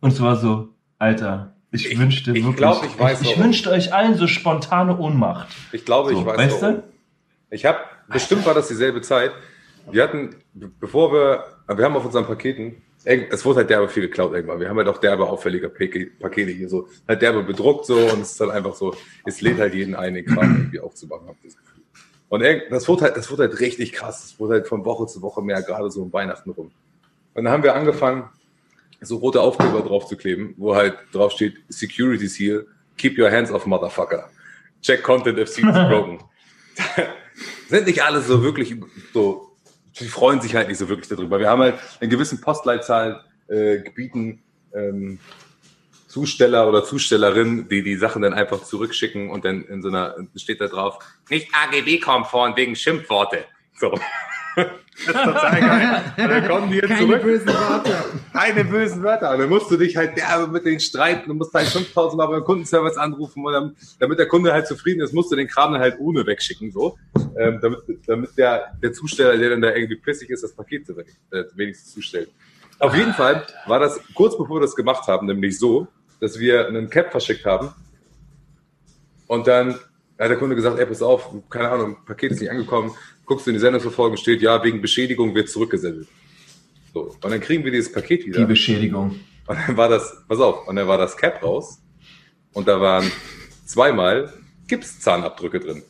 Und es war so, Alter, ich, ich wünschte ich wirklich, glaub, ich, weiß ich, ich wünschte euch allen so spontane Ohnmacht. Ich glaube, so, ich weiß weißt warum. Du? Ich habe, bestimmt war das dieselbe Zeit. Wir hatten, bevor wir, wir haben auf unseren Paketen, es wurde halt derbe viel geklaut irgendwann. Wir haben halt auch derbe auffällige Pakete hier so, halt derbe bedruckt so und es ist dann einfach so, es lädt halt jeden ein, den Kram irgendwie aufzumachen, hab das Gefühl. Und das wurde halt, das wurde halt richtig krass. Das wurde halt von Woche zu Woche mehr, gerade so um Weihnachten rum. Und dann haben wir angefangen, so rote Aufkleber drauf zu kleben, wo halt drauf steht, Security Seal, keep your hands off Motherfucker. Check Content if seen [LAUGHS] broken. [LAUGHS] Sind nicht alle so wirklich so, die freuen sich halt nicht so wirklich darüber. Wir haben halt in gewissen Postleitzahlen, äh, Gebieten, ähm, Zusteller oder Zustellerinnen, die die Sachen dann einfach zurückschicken und dann in so einer, steht da drauf, nicht AGB-konform wegen Schimpfworte. So. [LAUGHS] Das ist total geil. Dann kommen die jetzt Keine zurück. bösen Wörter. Keine bösen Wörter. Und dann musst du dich halt derbe mit denen streiten. Du musst halt 5000 Mal beim Kundenservice anrufen. Und dann, damit der Kunde halt zufrieden ist, musst du den Kram dann halt ohne wegschicken, so. Ähm, damit, damit der, der Zusteller, der dann da irgendwie pissig ist, das Paket äh, wenigstens zustellt. Auf jeden Fall war das kurz bevor wir das gemacht haben, nämlich so, dass wir einen Cap verschickt haben. Und dann hat der Kunde gesagt, ey, pass auf, keine Ahnung, Paket ist nicht angekommen, guckst du in die Sendungsverfolgung, steht, ja, wegen Beschädigung wird zurückgesendet. So. Und dann kriegen wir dieses Paket wieder. Die Beschädigung. Und dann war das, pass auf, und dann war das Cap raus und da waren zweimal Gipszahnabdrücke drin.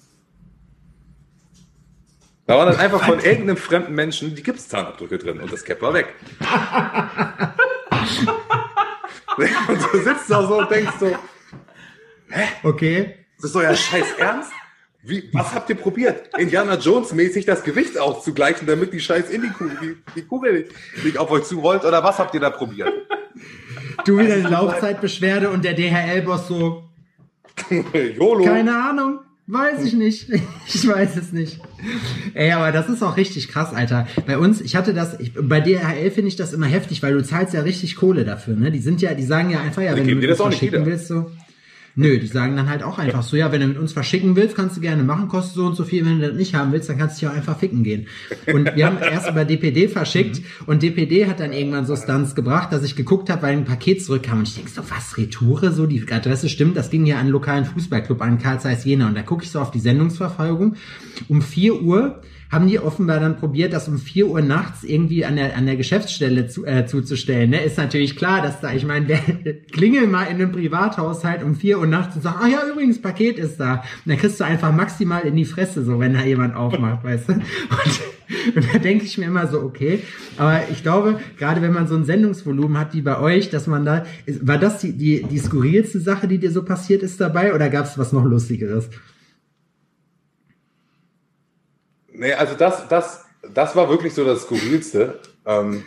Da waren dann einfach von irgendeinem fremden Menschen die Gipszahnabdrücke drin und das Cap war weg. [LAUGHS] [LAUGHS] und du sitzt da so und denkst so, hä? Okay. Das ist doch ja scheiß Ernst? Wie, was habt ihr probiert? Indiana Jones mäßig das Gewicht auszugleichen, damit die Scheiß in die Kugel, die, Kugel nicht auf euch zurollt? Oder was habt ihr da probiert? Du wieder die Laufzeitbeschwerde und der DHL-Boss so. [LAUGHS] YOLO. Keine Ahnung. Weiß ich nicht. [LAUGHS] Ich weiß es nicht. Ey, aber das ist auch richtig krass, Alter. Bei uns, ich hatte das, ich, bei DHL finde ich das immer heftig, weil du zahlst ja richtig Kohle dafür, ne? Die sind ja, die sagen ja einfach, ja, wenn du das verschicken willst, so. Nö, die sagen dann halt auch einfach so, ja, wenn du mit uns verschicken willst, kannst du gerne machen, kostet so und so viel. Wenn du das nicht haben willst, dann kannst du dich auch einfach ficken gehen. Und wir haben erst über DPD verschickt mhm. und DPD hat dann irgendwann so Stunts gebracht, dass ich geguckt habe, weil ein Paket zurückkam und ich denk so, was, Retoure? So, die Adresse stimmt, das ging ja an einen lokalen Fußballclub, an Karl Zeiss Jena. Und da gucke ich so auf die Sendungsverfolgung. Um vier Uhr haben die offenbar dann probiert, das um vier Uhr nachts irgendwie an der, an der Geschäftsstelle zu, äh, zuzustellen. Ne? Ist natürlich klar, dass da, ich meine, wer [LAUGHS] klingel mal in einem Privathaushalt um vier Uhr nachts und sagt, ah ja, übrigens, Paket ist da. Und dann kriegst du einfach maximal in die Fresse, so wenn da jemand aufmacht, weißt du. Und, [LAUGHS] und da denke ich mir immer so, okay. Aber ich glaube, gerade wenn man so ein Sendungsvolumen hat wie bei euch, dass man da, war das die, die, die skurrilste Sache, die dir so passiert ist dabei oder gab es was noch Lustigeres? Nee, also das, das, das war wirklich so das Skurrilste. Ähm,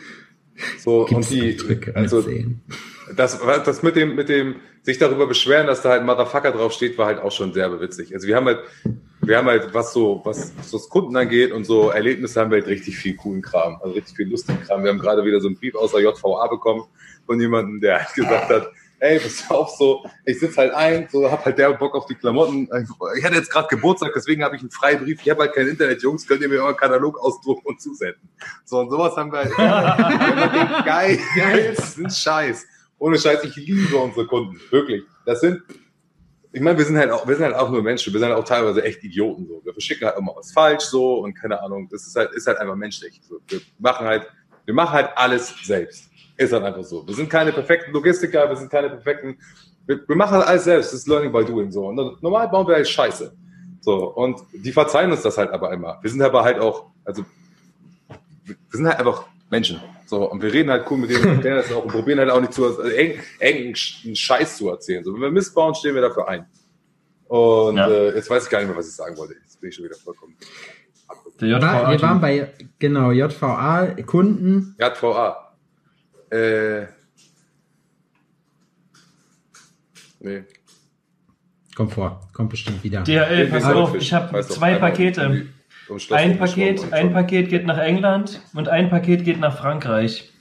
so, Gibt's und die, also, das, das mit dem, mit dem, sich darüber beschweren, dass da halt Motherfucker drauf steht, war halt auch schon sehr bewitzig. Also wir haben halt, wir haben halt, was so, was so das Kunden angeht und so Erlebnisse haben wir halt richtig viel coolen Kram, also richtig viel lustigen Kram. Wir haben gerade wieder so einen Brief aus der JVA bekommen von jemandem, der halt gesagt hat, ey, pass auf, so, ich sitze halt ein, so, hab halt der Bock auf die Klamotten. Ich hatte jetzt gerade Geburtstag, deswegen habe ich einen Freibrief. Ich habe halt kein Internet, Jungs, könnt ihr mir euren Katalog ausdrucken und zusenden. So, und sowas haben wir halt, ja, [LAUGHS] geil, geilsten Scheiß. Ohne Scheiß, ich liebe unsere Kunden, wirklich. Das sind, ich meine, wir sind halt auch, wir sind halt auch nur Menschen, wir sind halt auch teilweise echt Idioten, so. Wir verschicken halt immer was falsch, so, und keine Ahnung, das ist halt, ist halt einfach menschlich. So. Wir machen halt, wir machen halt alles selbst. Ist halt einfach so. Wir sind keine perfekten Logistiker, wir sind keine perfekten. Wir, wir machen alles selbst. Das ist Learning by Doing so. Und normal bauen wir halt Scheiße. So. Und die verzeihen uns das halt aber immer. Wir sind aber halt auch, also, wir sind halt einfach Menschen. So. Und wir reden halt cool mit denen, erklären das auch und probieren halt auch nicht zu, also engen Scheiß zu erzählen. So. Wenn wir Mist bauen, stehen wir dafür ein. Und ja. äh, jetzt weiß ich gar nicht mehr, was ich sagen wollte. Jetzt bin ich schon wieder vollkommen. Wir waren bei, genau, JVA, Kunden. JVA. Äh. Nee. Kommt vor, kommt bestimmt wieder. DHL, pass auf, ich habe zwei Pakete. Ein Paket, ein Paket geht nach England und ein Paket geht nach Frankreich.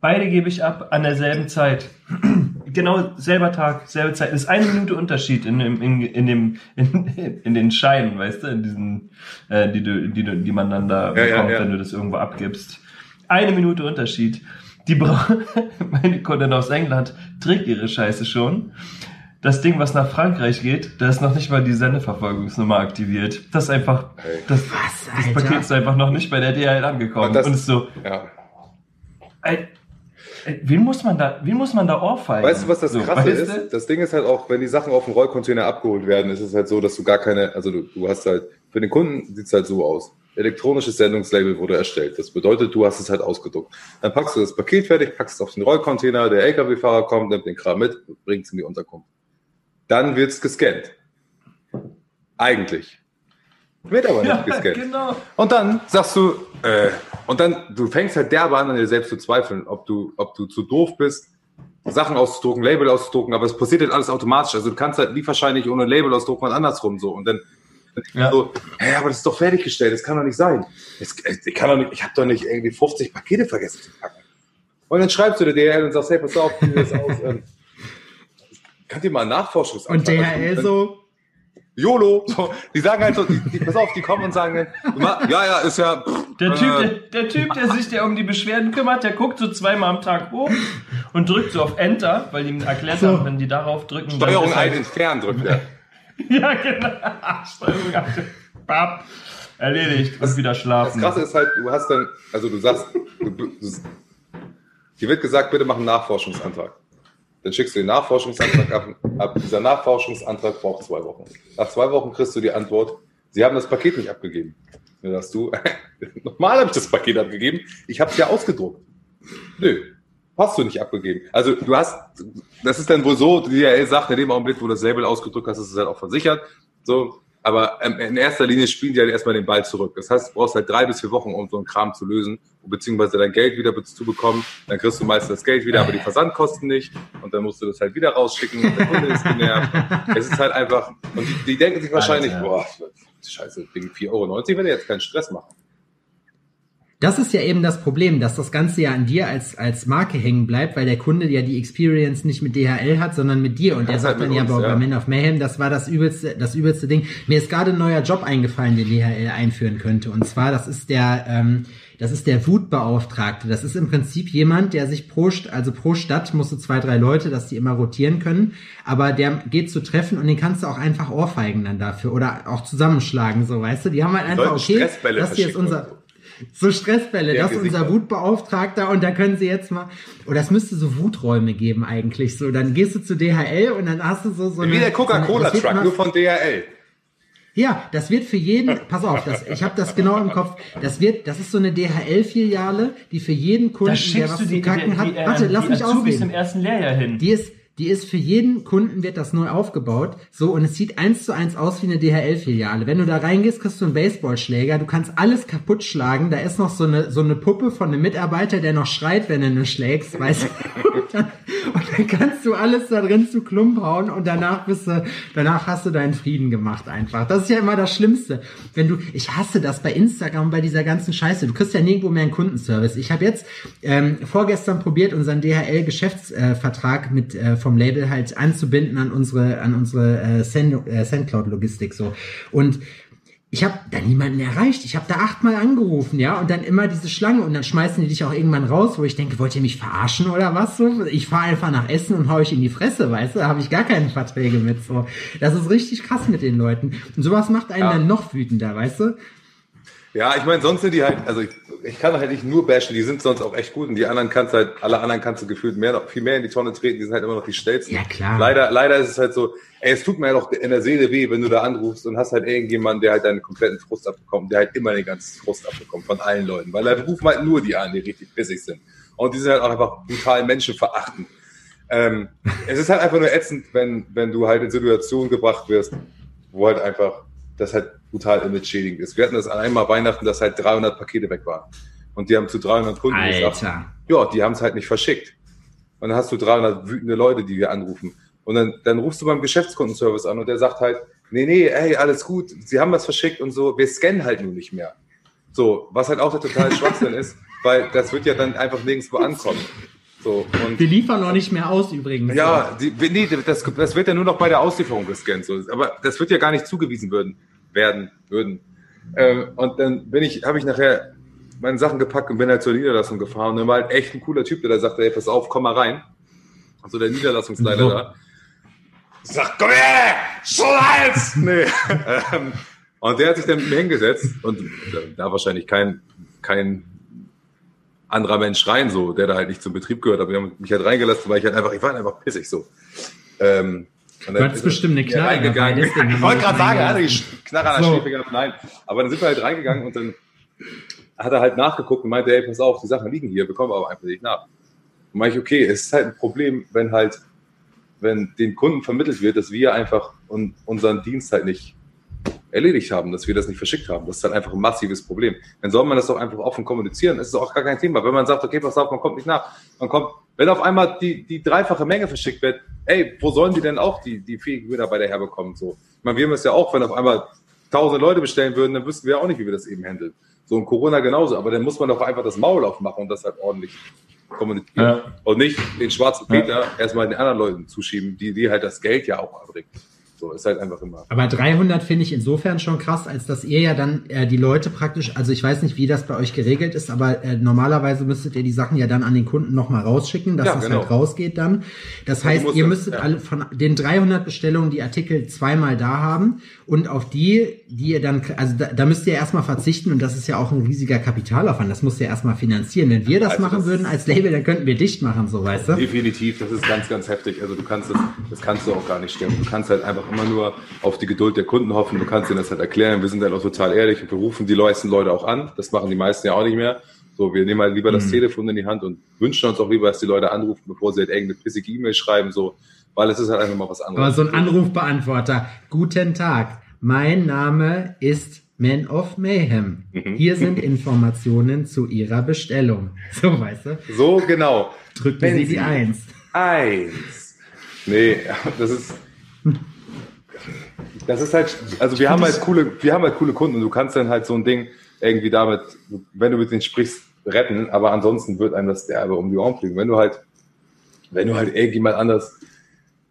Beide gebe ich ab an derselben Zeit. [CLEARS THROAT] genau, selber Tag, selbe Zeit. Das ist eine Minute Unterschied in, in, in, in dem, in, [LAUGHS] in den Scheinen, weißt du, in diesen, äh, die, du, die, die man dann da ja, bekommt, ja, ja. wenn du das irgendwo abgibst. Eine Minute Unterschied. Die Bra [LAUGHS] meine Kundin aus England trägt ihre Scheiße schon. Das Ding, was nach Frankreich geht, da ist noch nicht mal die Sendeverfolgungsnummer aktiviert. Das ist einfach, das, was, das Paket ist einfach noch nicht bei der DHL angekommen. Und, das, und ist so, ja. Ey, Wen muss man da, wen muss man da ohrfeigen? Weißt du, was das so, Krasse ist? Du? Das Ding ist halt auch, wenn die Sachen auf dem Rollcontainer abgeholt werden, ist es halt so, dass du gar keine, also du, du hast halt, für den Kunden sieht es halt so aus elektronisches Sendungslabel wurde erstellt. Das bedeutet, du hast es halt ausgedruckt. Dann packst du das Paket fertig, packst es auf den Rollcontainer, der LKW-Fahrer kommt, nimmt den Kram mit, bringt es in die Unterkunft. Dann wird es gescannt. Eigentlich. Wird aber nicht ja, gescannt. Genau. Und dann sagst du, äh, und dann, du fängst halt derbe an, an dir selbst zu zweifeln, ob du, ob du zu doof bist, Sachen auszudrucken, Label auszudrucken, aber es passiert halt alles automatisch. Also du kannst halt nie wahrscheinlich ohne Label ausdrucken und andersrum so. Und dann Ja. So, hä, aber das ist doch fertiggestellt, das kann doch nicht sein. Das, ich kann doch nicht, ich habe doch nicht irgendwie 50 Pakete vergessen zu packen. Und dann schreibst du der DHL und sagst, hey, pass auf, wie das aus? Ähm, kann dir mal einen Nachforschungsantrag Und DHL so, YOLO. So, die sagen halt so, die, die, pass auf, die kommen und sagen dann, ja, ja, ist ja. Pff, der, typ, äh, der, der, Typ, der sich der um die Beschwerden kümmert, der guckt so zweimal am Tag hoch und drückt so auf Enter, weil ihm erklärt so. haben, wenn die darauf drücken. Steuerung ein entfernen drückt er. [LAUGHS] ja, genau. Bap. Erledigt und wieder schlafen. Das Krasse ist halt, du hast dann, also du sagst, du, du, dir wird gesagt, bitte mach einen Nachforschungsantrag. Dann schickst du den Nachforschungsantrag ab. ab. Dieser Nachforschungsantrag braucht zwei Wochen. Nach zwei Wochen kriegst du die Antwort, sie haben das Paket nicht abgegeben. Dann sagst du, [LAUGHS] nochmal habe ich das Paket abgegeben, ich habe es ja ausgedruckt. Nö, hast du nicht abgegeben. Also du hast, das ist dann wohl so, die DHL sagt, in dem Augenblick, wo du das Label ausgedruckt hast, ist es halt auch versichert. So, aber in erster Linie spielen die halt erstmal den Ball zurück. Das heißt, du brauchst halt drei bis vier Wochen, um so einen Kram zu lösen, beziehungsweise dein Geld wieder zu bekommen. Dann kriegst du meistens das Geld wieder, aber die Versandkosten nicht. Und dann musst du das halt wieder rausschicken und der Kunde ist genervt. Es ist halt einfach, und die, die denken sich wahrscheinlich, Alter. boah, scheiße, wegen 4,90 Euro will er jetzt keinen Stress machen. Das ist ja eben das Problem, dass das Ganze ja an dir als, als Marke hängen bleibt, weil der Kunde ja die Experience nicht mit DHL hat, sondern mit dir. Und der sagt dann ja, uns, bei Man of Mayhem, das war das übelste, das übelste Ding. Mir ist gerade ein neuer Job eingefallen, den DHL einführen könnte. Und zwar, das ist der, ähm, das ist der Wutbeauftragte. Das ist im Prinzip jemand, der sich pro, also pro Stadt musst du zwei, drei Leute, dass die immer rotieren können. Aber der geht zu Treffen und den kannst du auch einfach ohrfeigen dann dafür oder auch zusammenschlagen, so weißt du. Die haben halt einfach, okay, das hier ist unser, so Stressbälle, das ist unser Wutbeauftragter und da können sie jetzt mal, oder es müsste so Wuträume geben eigentlich, so, dann gehst du zu DHL und dann hast du so, so Wie der Coca-Cola-Truck, so nur von DHL. Ja, das wird für jeden, pass auf, das, ich habe das genau im Kopf, das wird, das ist so eine DHL-Filiale, die für jeden Kunden, der was zu kacken hat, warte, lass mich ausreden. im ersten Lehrjahr hin. Die ist, die ist für jeden Kunden wird das neu aufgebaut. So, und es sieht eins zu eins aus wie eine DHL-Filiale. Wenn du da reingehst, kriegst du einen Baseballschläger. Du kannst alles kaputt schlagen. Da ist noch so eine, so eine Puppe von einem Mitarbeiter, der noch schreit, wenn du ihn schlägst, weißt du? [LAUGHS] Und dann, kannst du alles da drin zu Klump hauen und danach bist du, danach hast du deinen Frieden gemacht einfach. Das ist ja immer das Schlimmste. Wenn du, ich hasse das bei Instagram, bei dieser ganzen Scheiße. Du kriegst ja nirgendwo mehr einen Kundenservice. Ich habe jetzt ähm, vorgestern probiert, unseren DHL-Geschäftsvertrag mit äh, vom Label halt anzubinden an unsere, an unsere äh, Send, äh, Sendcloud-Logistik so. Und ich habe da niemanden erreicht. Ich habe da achtmal angerufen, ja, und dann immer diese Schlange und dann schmeißen die dich auch irgendwann raus, wo ich denke, wollt ihr mich verarschen oder was so? Ich fahre einfach nach Essen und hau euch in die Fresse, weißt du? Da habe ich gar keine Verträge mit so. Das ist richtig krass mit den Leuten und sowas macht einen ja. dann noch wütender, weißt du? Ja, ich meine, sonst sind die halt, also ich, ich kann halt nicht nur bashen, die sind sonst auch echt gut und die anderen kannst halt, alle anderen kannst du gefühlt mehr, viel mehr in die Tonne treten, die sind halt immer noch die schnellsten. Ja, klar. Leider, leider ist es halt so, ey, es tut mir halt auch in der Seele weh, wenn du da anrufst und hast halt irgendjemanden, der halt deinen kompletten Frust abbekommt, der halt immer den ganzen Frust abbekommt von allen Leuten, weil da rufen halt nur die an, die richtig bissig sind. Und die sind halt auch einfach brutal menschenverachtend. Ähm, es ist halt einfach nur ätzend, wenn, wenn du halt in Situationen gebracht wirst, wo halt einfach das halt brutal image-schädigend ist. Wir hatten das an einmal Weihnachten, dass halt 300 Pakete weg waren. Und die haben zu 300 Kunden Alter. gesagt, ja, die haben es halt nicht verschickt. Und dann hast du 300 wütende Leute, die wir anrufen. Und dann, dann rufst du beim Geschäftskundenservice an und der sagt halt, nee, nee, ey, alles gut, sie haben was verschickt und so, wir scannen halt nur nicht mehr. So, was halt auch der totale Schwachsinn ist, [LAUGHS] weil das wird ja dann einfach nirgendwo ankommen. So, und, wir liefern noch nicht mehr aus übrigens. Ja, die, nee, das, das wird ja nur noch bei der Auslieferung gescannt. So. Aber das wird ja gar nicht zugewiesen würden, werden würden. Ähm, und dann bin ich, habe ich nachher meine Sachen gepackt und bin halt zur Niederlassung gefahren. Und dann war halt echt ein cooler Typ, der da sagte, ey, pass auf, komm mal rein. Also der Niederlassungsleiter so. da. Sagt, komm her, Schulhals! [LAUGHS] nee. Ähm, und der hat sich dann mit mir hingesetzt und da wahrscheinlich kein, kein anderer Mensch rein, so, der da halt nicht zum Betrieb gehört, aber wir haben mich halt reingelassen, weil ich halt einfach, ich war halt einfach pissig so. Ähm, du hattest bestimmt eine Knarre reingegangen. Ich wollte gerade sagen, er hatte die Knarre an der so. Schläfe gehabt. Nein. Aber dann sind wir halt reingegangen und dann hat er halt nachgeguckt und meinte, ey, pass auf, die Sachen liegen hier, bekommen aber einfach nicht nach. Und meinte ich, okay, es ist halt ein Problem, wenn halt, wenn den Kunden vermittelt wird, dass wir einfach un unseren Dienst halt nicht erledigt haben, dass wir das nicht verschickt haben. Das ist halt einfach ein massives Problem. Dann soll man das doch einfach offen kommunizieren. Das ist auch gar kein Thema. Wenn man sagt, okay, pass auf, man kommt nicht nach. Man kommt, wenn auf einmal die, die dreifache Menge verschickt wird, ey, wo sollen die denn auch die, die fähigen Mitarbeiter herbekommen? So. Ich meine, wir haben es ja auch, wenn auf einmal tausend Leute bestellen würden, dann wüssten wir auch nicht, wie wir das eben handeln. So ein Corona genauso, aber dann muss man doch einfach das Maul aufmachen und das halt ordentlich kommunizieren. Ja. Und nicht den schwarzen Peter ja. erstmal den anderen Leuten zuschieben, die, die halt das Geld ja auch abbringen. So ist halt einfach immer. Aber 300 finde ich insofern schon krass, als dass ihr ja dann äh, die Leute praktisch, also ich weiß nicht, wie das bei euch geregelt ist, aber äh, normalerweise müsstet ihr die Sachen ja dann an den Kunden nochmal rausschicken, dass ja, das genau. halt rausgeht dann. Das heißt, ihr müsstet ja. alle von den 300 Bestellungen die Artikel zweimal da haben und auf die, die ihr dann, also da, da müsst ihr erstmal verzichten und das ist ja auch ein riesiger Kapitalaufwand. Das musst ihr erstmal finanzieren. Wenn wir das also machen das würden als Label, dann könnten wir dicht machen, so weißt du? Definitiv, das ist ganz, ganz heftig. Also du kannst das, das kannst du auch gar nicht stemmen. Du kannst halt einfach immer nur auf die Geduld der Kunden hoffen. Du kannst ihnen das halt erklären. Wir sind dann auch total ehrlich und wir rufen die meisten Leute auch an. Das machen die meisten ja auch nicht mehr. So, wir nehmen halt lieber das mhm. Telefon in die Hand und wünschen uns auch lieber, dass die Leute anrufen, bevor sie halt irgendeine pissige E-Mail schreiben, so, weil es ist halt einfach mal was anderes. Aber so ein Anrufbeantworter. Guten Tag. Mein Name ist Man of Mayhem. Mhm. Hier sind Informationen zu Ihrer Bestellung. [LAUGHS] So, weißt du? So, genau. Drücken Sie die Eins. Eins. Nee, [LAUGHS] das ist, [LAUGHS] das ist halt, also wir haben halt coole, wir haben halt coole Kunden und du kannst dann halt so ein Ding irgendwie damit, wenn du mit denen sprichst, retten, aber ansonsten wird einem das derbe um die Ohren fliegen. Wenn du halt, wenn du halt irgendjemand anders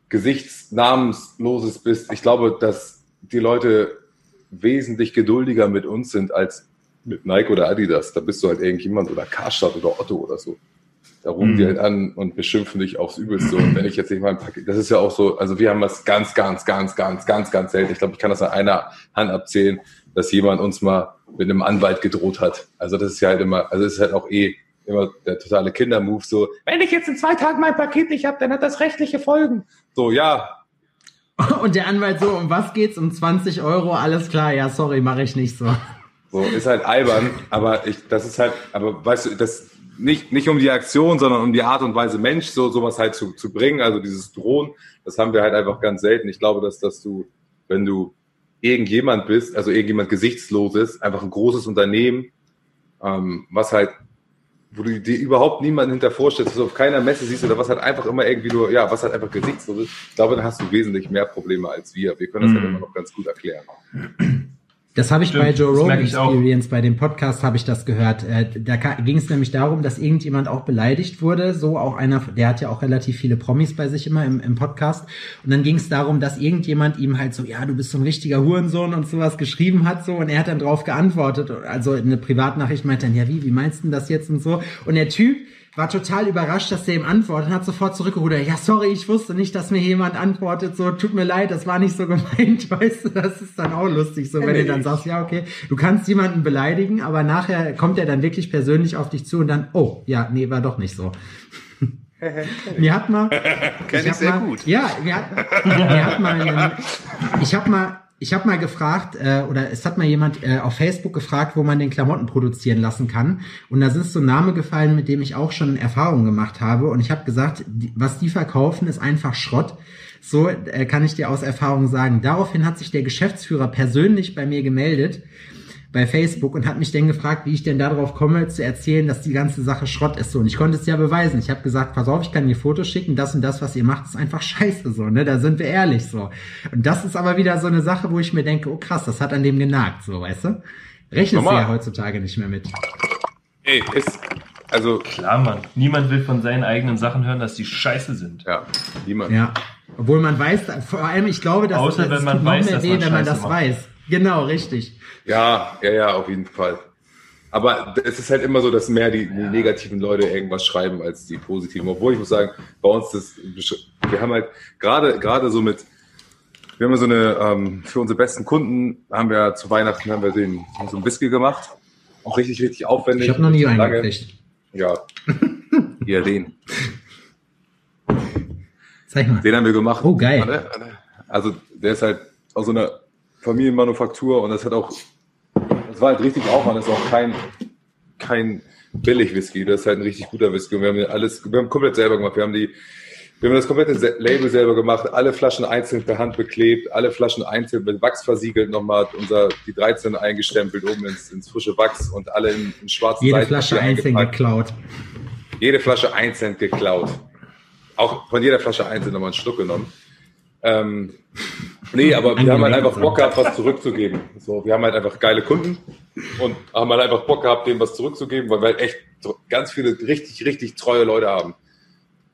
gesichtsnamensloses bist, ich glaube, dass die Leute wesentlich geduldiger mit uns sind als mit Nike oder Adidas. Da bist du halt irgendjemand oder Karstadt oder Otto oder so. Da rufen mhm. die halt an und beschimpfen dich aufs Übelste. Und wenn ich jetzt nicht mal ein Paket, das ist ja auch so, also wir haben das ganz, ganz, ganz, ganz, ganz, ganz selten. Ich glaube, ich kann das an einer Hand abzählen, dass jemand uns mal mit einem Anwalt gedroht hat. Also das ist ja halt immer, also es ist halt auch eh immer der totale Kindermove so, wenn ich jetzt in zwei Tagen mein Paket nicht habe, dann hat das rechtliche Folgen. So, ja. [LAUGHS] Und der Anwalt so, um was geht's? Um 20 Euro? Alles klar, ja, sorry, mache ich nicht so. So, ist halt albern, aber ich, das ist halt, aber weißt du, das, nicht, nicht um die Aktion, sondern um die Art und Weise Mensch, so sowas halt zu, zu bringen, also dieses Drohen, das haben wir halt einfach ganz selten. Ich glaube, dass, dass du, wenn du irgendjemand bist, also irgendjemand Gesichtsloses, einfach ein großes Unternehmen, ähm, was halt, wo du dir überhaupt niemanden hinter vorstellst, was du auf keiner Messe siehst oder was halt einfach immer irgendwie nur, ja, was halt einfach gesichtslos ist, ich glaube, dann hast du wesentlich mehr Probleme als wir. Wir können das mhm. halt immer noch ganz gut erklären. Das habe ich Stimmt, bei Joe Rogan Experience, bei dem Podcast habe ich das gehört. Äh, da ging es nämlich darum, dass irgendjemand auch beleidigt wurde. So auch einer, der hat ja auch relativ viele Promis bei sich immer im, im Podcast. Und dann ging es darum, dass irgendjemand ihm halt so, ja, du bist so ein richtiger Hurensohn und sowas geschrieben hat so. Und er hat dann drauf geantwortet. Also eine Privatnachricht meinte dann, ja, wie, wie meinst du das jetzt und so? Und der Typ war total überrascht, dass der ihm antwortet und hat sofort zurückgerudert. Ja, sorry, ich wusste nicht, dass mir jemand antwortet. So, tut mir leid, das war nicht so gemeint. [LAUGHS] Weißt du, das ist dann auch lustig, so wenn du dann sagst, ja, okay, du kannst jemanden beleidigen, aber nachher kommt er dann wirklich persönlich auf dich zu und dann, oh, ja, nee, war doch nicht so. [LAUGHS] mir hat mal, [LAUGHS] kenn ich, ich sehr mal, gut. Ja, mir hat, mir hat mal, ich habe mal ich habe mal gefragt, äh, oder es hat mal jemand äh, auf Facebook gefragt, wo man den Klamotten produzieren lassen kann. Und da sind so Name gefallen, mit dem ich auch schon Erfahrungen gemacht habe. Und ich habe gesagt, die, was die verkaufen, ist einfach Schrott. So äh, kann ich dir aus Erfahrung sagen. Daraufhin hat sich der Geschäftsführer persönlich bei mir gemeldet bei Facebook und hat mich dann gefragt, wie ich denn darauf komme, zu erzählen, dass die ganze Sache Schrott ist so. Und ich konnte es ja beweisen. Ich habe gesagt, pass auf, ich kann dir Fotos schicken, das und das, was ihr macht, ist einfach scheiße so, ne? Da sind wir ehrlich so. Und das ist aber wieder so eine Sache, wo ich mir denke, oh krass, das hat an dem genagt, so, weißt du? Rechnest du ja heutzutage nicht mehr mit. Ey, ist, also. Klar, Mann. Niemand will von seinen eigenen Sachen hören, dass die scheiße sind. Ja, niemand. Ja. Obwohl man weiß, vor allem, ich glaube, dass Außer, das, wenn man weiß, dass weh, wenn man das macht. weiß. Genau, richtig. Ja, ja, ja, auf jeden Fall. Aber es ist halt immer so, dass mehr die, die, negativen Leute irgendwas schreiben als die positiven. Obwohl ich muss sagen, bei uns das, wir haben halt gerade gerade so mit, wir haben ja so eine ähm, für unsere besten Kunden haben wir zu Weihnachten haben wir den so ein Whisky gemacht, auch richtig richtig aufwendig. Ich habe noch nie einen lange. gekriegt. Ja, [LAUGHS] ja den. Zeig mal. Den haben wir gemacht. Oh geil. Also der ist halt aus so einer Familienmanufaktur und das hat auch das war halt richtig Aufwand, das ist auch kein, kein Billig-Whisky, das ist halt ein richtig guter Whisky. Und wir haben alles, wir haben komplett selber gemacht. Wir haben die, wir haben das komplette Label selber gemacht, alle Flaschen einzeln per Hand beklebt, alle Flaschen einzeln mit Wachs versiegelt, nochmal unser, die 13 eingestempelt oben ins, ins frische Wachs und alle in, in schwarzen Jede Flasche einzeln geklaut. Jede Flasche einzeln geklaut. Auch von jeder Flasche einzeln nochmal einen Schluck genommen. Ähm, Nee, aber wir haben halt einfach Bock gehabt, was zurückzugeben. So, wir haben halt einfach geile Kunden und haben halt einfach Bock gehabt, denen was zurückzugeben, weil wir halt echt ganz viele richtig, richtig treue Leute haben.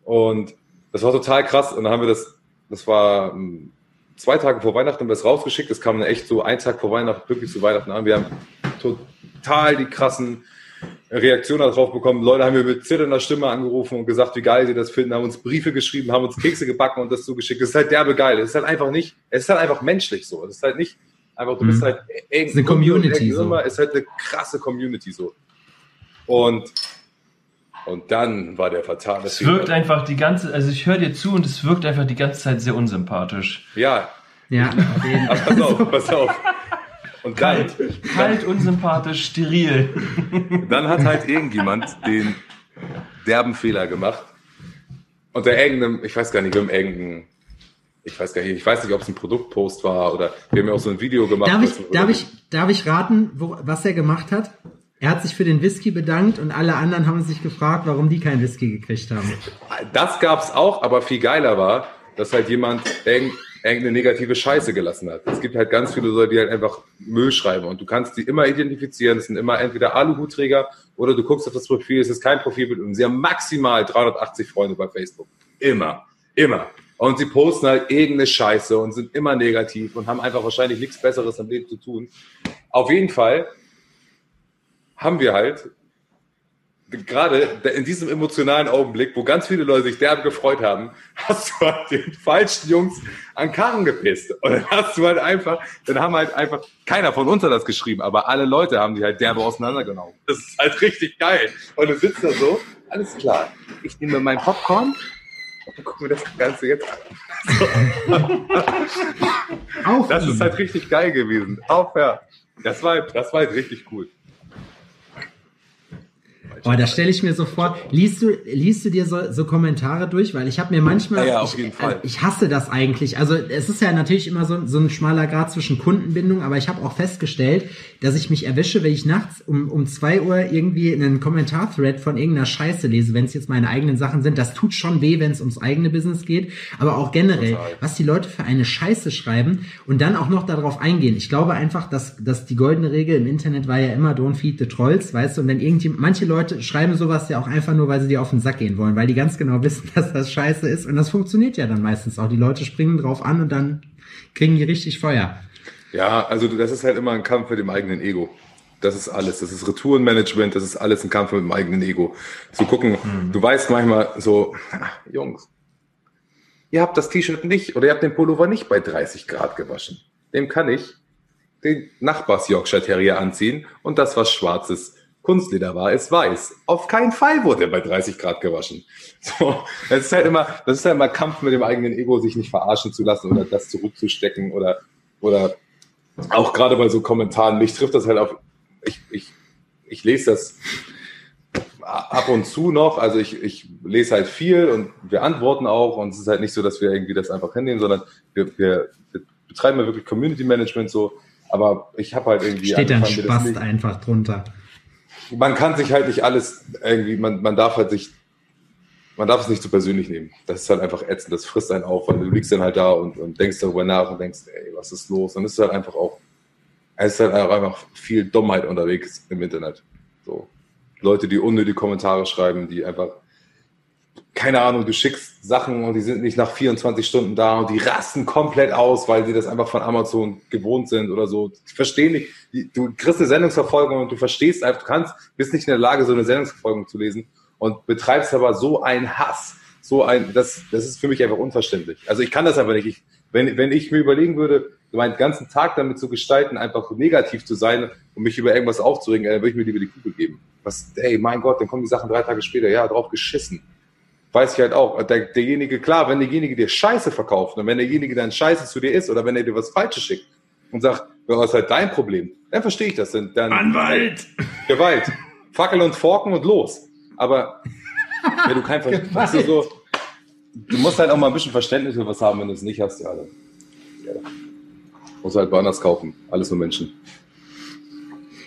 Und das war total krass. Und dann haben wir das, das war hm, zwei Tage vor Weihnachten haben wir es rausgeschickt. Es kam echt so ein Tag vor Weihnachten, wirklich zu Weihnachten an. Wir haben total die krassen Reaktionen darauf bekommen. Leute haben mir mit zitternder Stimme angerufen und gesagt, wie geil sie das finden, haben uns Briefe geschrieben, haben uns Kekse gebacken und das zugeschickt. Es ist halt derbe geil. Es ist halt einfach nicht, es ist halt einfach menschlich so. Es ist halt nicht einfach, du bist mhm. halt eng. Es ist eine Community. So. Es ist halt eine krasse Community so. Und und dann war der fatale Es wirkt einfach die ganze, also ich höre dir zu und es wirkt einfach die ganze Zeit sehr unsympathisch. Ja. Ja. [LAUGHS] Aber pass auf, pass auf. Und kalt, dann, kalt, unsympathisch, steril. Dann hat halt irgendjemand den derben Fehler gemacht. Unter irgendeinem, ich weiß gar nicht, irgendeinem, ich weiß gar nicht, ich weiß nicht, ob es ein Produktpost war oder wir haben ja auch so ein Video gemacht. Darf ich, darf ich, darf ich raten, wo, was er gemacht hat? Er hat sich für den Whisky bedankt und alle anderen haben sich gefragt, warum die keinen Whisky gekriegt haben. Das gab's auch, aber viel geiler war, dass halt jemand irgend, irgendeine negative Scheiße gelassen hat. Es gibt halt ganz viele Leute, die halt einfach Müll schreiben und du kannst die immer identifizieren. Das sind immer entweder Aluhutträger oder du guckst auf das Profil, es ist kein Profilbild und sie haben maximal 380 Freunde bei Facebook. Immer. Immer. Und sie posten halt irgendeine Scheiße und sind immer negativ und haben einfach wahrscheinlich nichts Besseres am Leben zu tun. Auf jeden Fall haben wir halt gerade in diesem emotionalen Augenblick, wo ganz viele Leute sich derb gefreut haben, hast du halt den falschen Jungs an Karren gepisst. Und dann hast du halt einfach, dann haben halt einfach, keiner von uns hat das geschrieben, aber alle Leute haben die halt derbe auseinandergenommen. Das ist halt richtig geil. Und du sitzt da so, alles klar, ich nehme mein Popcorn und guck mir das Ganze jetzt an. [LAUGHS] So. das ist halt richtig geil gewesen. Auch ja. Das war, das war halt richtig cool. Oh, da stelle ich mir so vor, liest du, liest du dir so, so Kommentare durch? Weil ich habe mir manchmal, ja, ja, auf jeden ich, Fall. ich hasse das eigentlich. Also es ist ja natürlich immer so, so ein schmaler Grad zwischen Kundenbindung, aber ich habe auch festgestellt, dass ich mich erwische, wenn ich nachts um, um zwei Uhr irgendwie einen Kommentarthread von irgendeiner Scheiße lese, wenn es jetzt meine eigenen Sachen sind. Das tut schon weh, wenn es ums eigene Business geht, aber auch generell, Total. was die Leute für eine Scheiße schreiben und dann auch noch darauf eingehen. Ich glaube einfach, dass, dass die goldene Regel im Internet war ja immer Don't feed the Trolls, weißt du, und wenn irgendjemand, manche Leute Leute schreiben sowas ja auch einfach nur, weil sie dir auf den Sack gehen wollen, weil die ganz genau wissen, [LAUGHS] dass das scheiße ist. Und das funktioniert ja dann meistens auch. Die Leute springen drauf an und dann kriegen die richtig Feuer. Ja, also das ist halt immer ein Kampf mit dem eigenen Ego. Das ist alles. Das ist Retourenmanagement, das ist alles ein Kampf mit dem eigenen Ego. Zu gucken, mhm. du weißt manchmal so, Jungs, ihr habt das T-Shirt nicht oder ihr habt den Pullover nicht bei 30 Grad gewaschen. Dem kann ich den Nachbars Yorkshire Terrier anziehen und das was Schwarzes Kunstleder war, ist weiß. Auf keinen Fall wurde er bei 30 Grad gewaschen. So, das ist halt immer, das ist halt immer Kampf mit dem eigenen Ego, sich nicht verarschen zu lassen oder das zurückzustecken oder, oder auch gerade bei so Kommentaren. Mich trifft das halt auf, ich, ich, ich lese das ab und zu noch, also ich, ich lese halt viel und wir antworten auch und es ist halt nicht so, dass wir irgendwie das einfach hinnehmen, sondern wir, wir, wir betreiben ja wirklich Community Management so, aber ich habe halt irgendwie... Steht dann Spaß einfach drunter man kann sich halt nicht alles irgendwie, man, man darf halt sich, man darf es nicht zu persönlich nehmen. Das ist halt einfach ätzend, das frisst einen auf, weil du liegst dann halt da und, und denkst darüber nach und denkst, ey, was ist los? Dann ist halt einfach auch, es ist halt einfach viel Dummheit unterwegs im Internet. So. Leute, die unnötige Kommentare schreiben, die einfach keine Ahnung, du schickst Sachen und die sind nicht nach 24 Stunden da und die rasten komplett aus, weil sie das einfach von Amazon gewohnt sind oder so. Ich verstehe nicht. Du kriegst eine Sendungsverfolgung und du verstehst einfach, du kannst, bist nicht in der Lage, so eine Sendungsverfolgung zu lesen und betreibst aber so einen Hass, so ein, das, das ist für mich einfach unverständlich. Also ich kann das einfach nicht. Ich, wenn, wenn ich mir überlegen würde, meinen ganzen Tag damit zu gestalten, einfach negativ zu sein und mich über irgendwas aufzuregen, dann würde ich mir lieber die Kugel geben. Was, ey, mein Gott, dann kommen die Sachen drei Tage später, ja, drauf geschissen weiß ich halt auch, der, derjenige, klar, wenn derjenige dir Scheiße verkauft und wenn derjenige dann Scheiße zu dir ist oder wenn er dir was Falsches schickt und sagt, ja, was ist halt dein Problem, dann verstehe ich das. Dann, dann, Anwalt! Gewalt. Fackel und Forken und los. Aber [LAUGHS] wenn du kein Verständnis du, so, du musst halt auch mal ein bisschen Verständnis für was haben, wenn du es nicht hast, ja, dann, ja, musst halt woanders kaufen. Alles nur Menschen.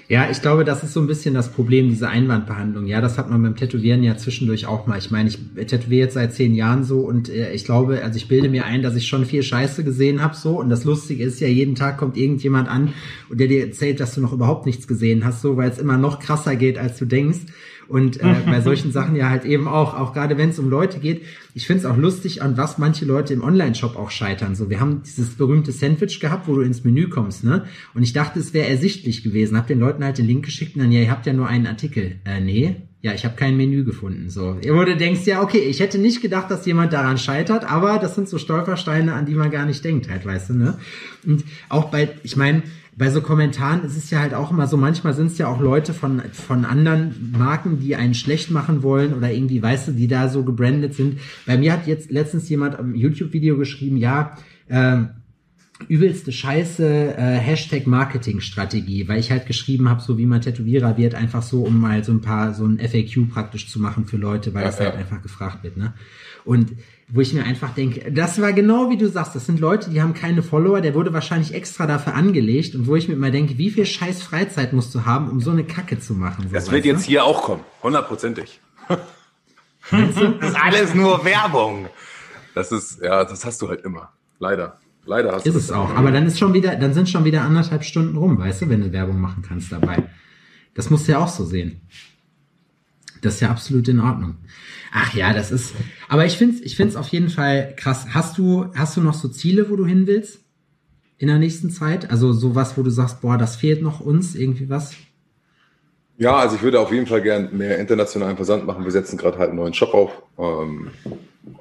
Ja, ich glaube, das ist so ein bisschen das Problem, diese Einwandbehandlung. Ja, das hat man beim Tätowieren ja zwischendurch auch mal. Ich meine, ich tätowiere jetzt seit zehn Jahren so und äh, ich glaube, also ich bilde mir ein, dass ich schon viel Scheiße gesehen habe so. Und das Lustige ist ja, jeden Tag kommt irgendjemand an und der dir erzählt, dass du noch überhaupt nichts gesehen hast, so, weil es immer noch krasser geht, als du denkst. Und äh, [LAUGHS] bei solchen Sachen ja halt eben auch, auch gerade wenn es um Leute geht. Ich finde es auch lustig, an was manche Leute im Online-Shop auch scheitern. So, wir haben dieses berühmte Sandwich gehabt, wo du ins Menü kommst, ne? Und ich dachte, es wäre ersichtlich gewesen. Hab den Leuten halt den Link geschickt und dann, ja, ihr habt ja nur einen Artikel. Äh, nee, ja, ich habe kein Menü gefunden. So, wo du denkst, ja, okay, ich hätte nicht gedacht, dass jemand daran scheitert, aber das sind so Stolpersteine, an die man gar nicht denkt, halt, weißt du, ne? Und auch bei, ich meine, bei so Kommentaren ist es ja halt auch immer so, manchmal sind es ja auch Leute von, von anderen Marken, die einen schlecht machen wollen oder irgendwie, weißt du, die da so gebrandet sind. Bei mir hat jetzt letztens jemand am YouTube-Video geschrieben, ja, äh, übelste Scheiße äh, Hashtag Marketing-Strategie, weil ich halt geschrieben habe, so wie man Tätowierer wird, einfach so, um mal so ein paar, so ein FAQ praktisch zu machen für Leute, weil ja, das halt ja. einfach gefragt wird, ne? Und wo ich mir einfach denke, das war genau wie du sagst, das sind Leute, die haben keine Follower, der wurde wahrscheinlich extra dafür angelegt und wo ich mir immer denke, wie viel scheiß Freizeit musst du haben, um so eine Kacke zu machen? So das wird jetzt hier auch kommen, hundertprozentig. Das ist alles nur Werbung. Das ist, ja, das hast du halt immer. Leider. Leider hast ist du Ist es auch. Aber dann ist schon wieder, dann sind schon wieder anderthalb Stunden rum, weißt du, wenn du Werbung machen kannst dabei. Das musst du ja auch so sehen. Das ist ja absolut in Ordnung. Ach ja, das ist. Aber ich finde es ich find's auf jeden Fall krass. Hast du, hast du noch so Ziele, wo du hin willst? In der nächsten Zeit? Also sowas, wo du sagst, boah, das fehlt noch uns, irgendwie was? Ja, also ich würde auf jeden Fall gern mehr internationalen Versand machen. Wir setzen gerade halt einen neuen Shop auf. Ähm,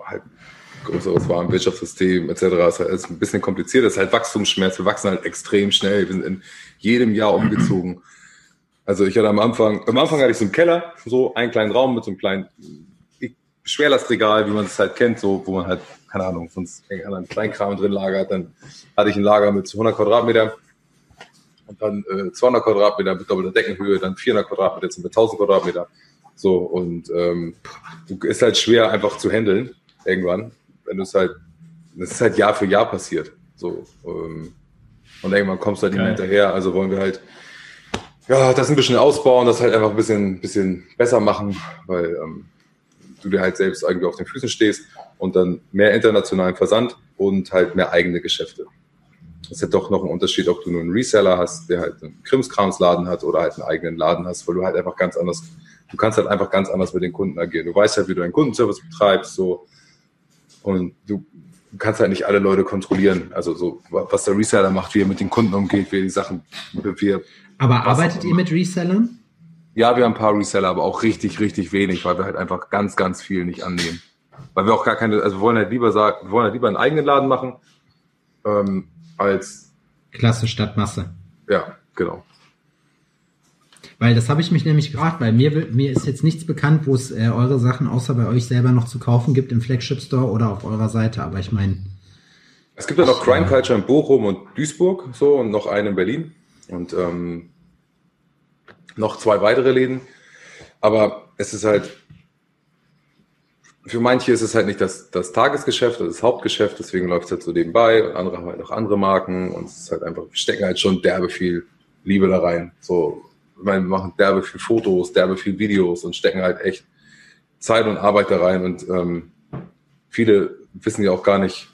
halt größeres Warenwirtschaftssystem etc. Ist halt ist ein bisschen kompliziert. Das ist halt Wachstumsschmerz. Wir wachsen halt extrem schnell. Wir sind in jedem Jahr umgezogen. Also ich hatte am Anfang, am Anfang hatte ich so einen Keller, so einen kleinen Raum mit so einem kleinen Schwerlastregal, wie man es halt kennt, so, wo man halt, keine Ahnung, sonst irgendeinen Kleinkram drin lagert. Dann hatte ich ein Lager mit 100 Quadratmeter und dann äh, 200 Quadratmeter mit doppelter Deckenhöhe, dann 400 Quadratmeter, jetzt sind wir 1000 Quadratmeter. So, und ähm, ist halt schwer einfach zu handeln irgendwann, wenn du es halt, das ist halt Jahr für Jahr passiert. So, ähm, und irgendwann kommst du halt nicht mehr hinterher. Also wollen wir halt ja, das ein bisschen ausbauen, das halt einfach ein bisschen, bisschen besser machen, weil ähm, du dir halt selbst irgendwie auf den Füßen stehst und dann mehr internationalen Versand und halt mehr eigene Geschäfte. Das ist ja doch noch ein Unterschied, ob du nur einen Reseller hast, der halt einen Krimskramsladen hat oder halt einen eigenen Laden hast, weil du halt einfach ganz anders, du kannst halt einfach ganz anders mit den Kunden agieren. Du weißt halt, wie du deinen Kundenservice betreibst, so. Und du kannst halt nicht alle Leute kontrollieren. Also so, was der Reseller macht, wie er mit den Kunden umgeht, wie er die Sachen bewirbt. Aber arbeitet ihr mit Resellern? Ja, wir haben ein paar Reseller, aber auch richtig, richtig wenig, weil wir halt einfach ganz, ganz viel nicht annehmen. Weil wir auch gar keine, also wir wollen halt lieber sagen, wir wollen halt lieber einen eigenen Laden machen, ähm, als Klasse statt Masse. Ja, genau. Weil das habe ich mich nämlich gefragt, weil mir, mir ist jetzt nichts bekannt, wo es äh, eure Sachen außer bei euch selber noch zu kaufen gibt im Flagship Store oder auf eurer Seite. Aber ich meine. Es gibt ja noch Crime Culture in Bochum und Duisburg so und noch einen in Berlin. Und ähm, noch zwei weitere Läden. Aber es ist halt, für manche ist es halt nicht das, das Tagesgeschäft, das, das Hauptgeschäft, deswegen läuft es halt so nebenbei und andere haben halt noch andere Marken und es ist halt einfach, wir stecken halt schon derbe viel Liebe da rein. So, meine, wir machen derbe viel Fotos, derbe viel Videos und stecken halt echt Zeit und Arbeit da rein und ähm, viele wissen ja auch gar nicht,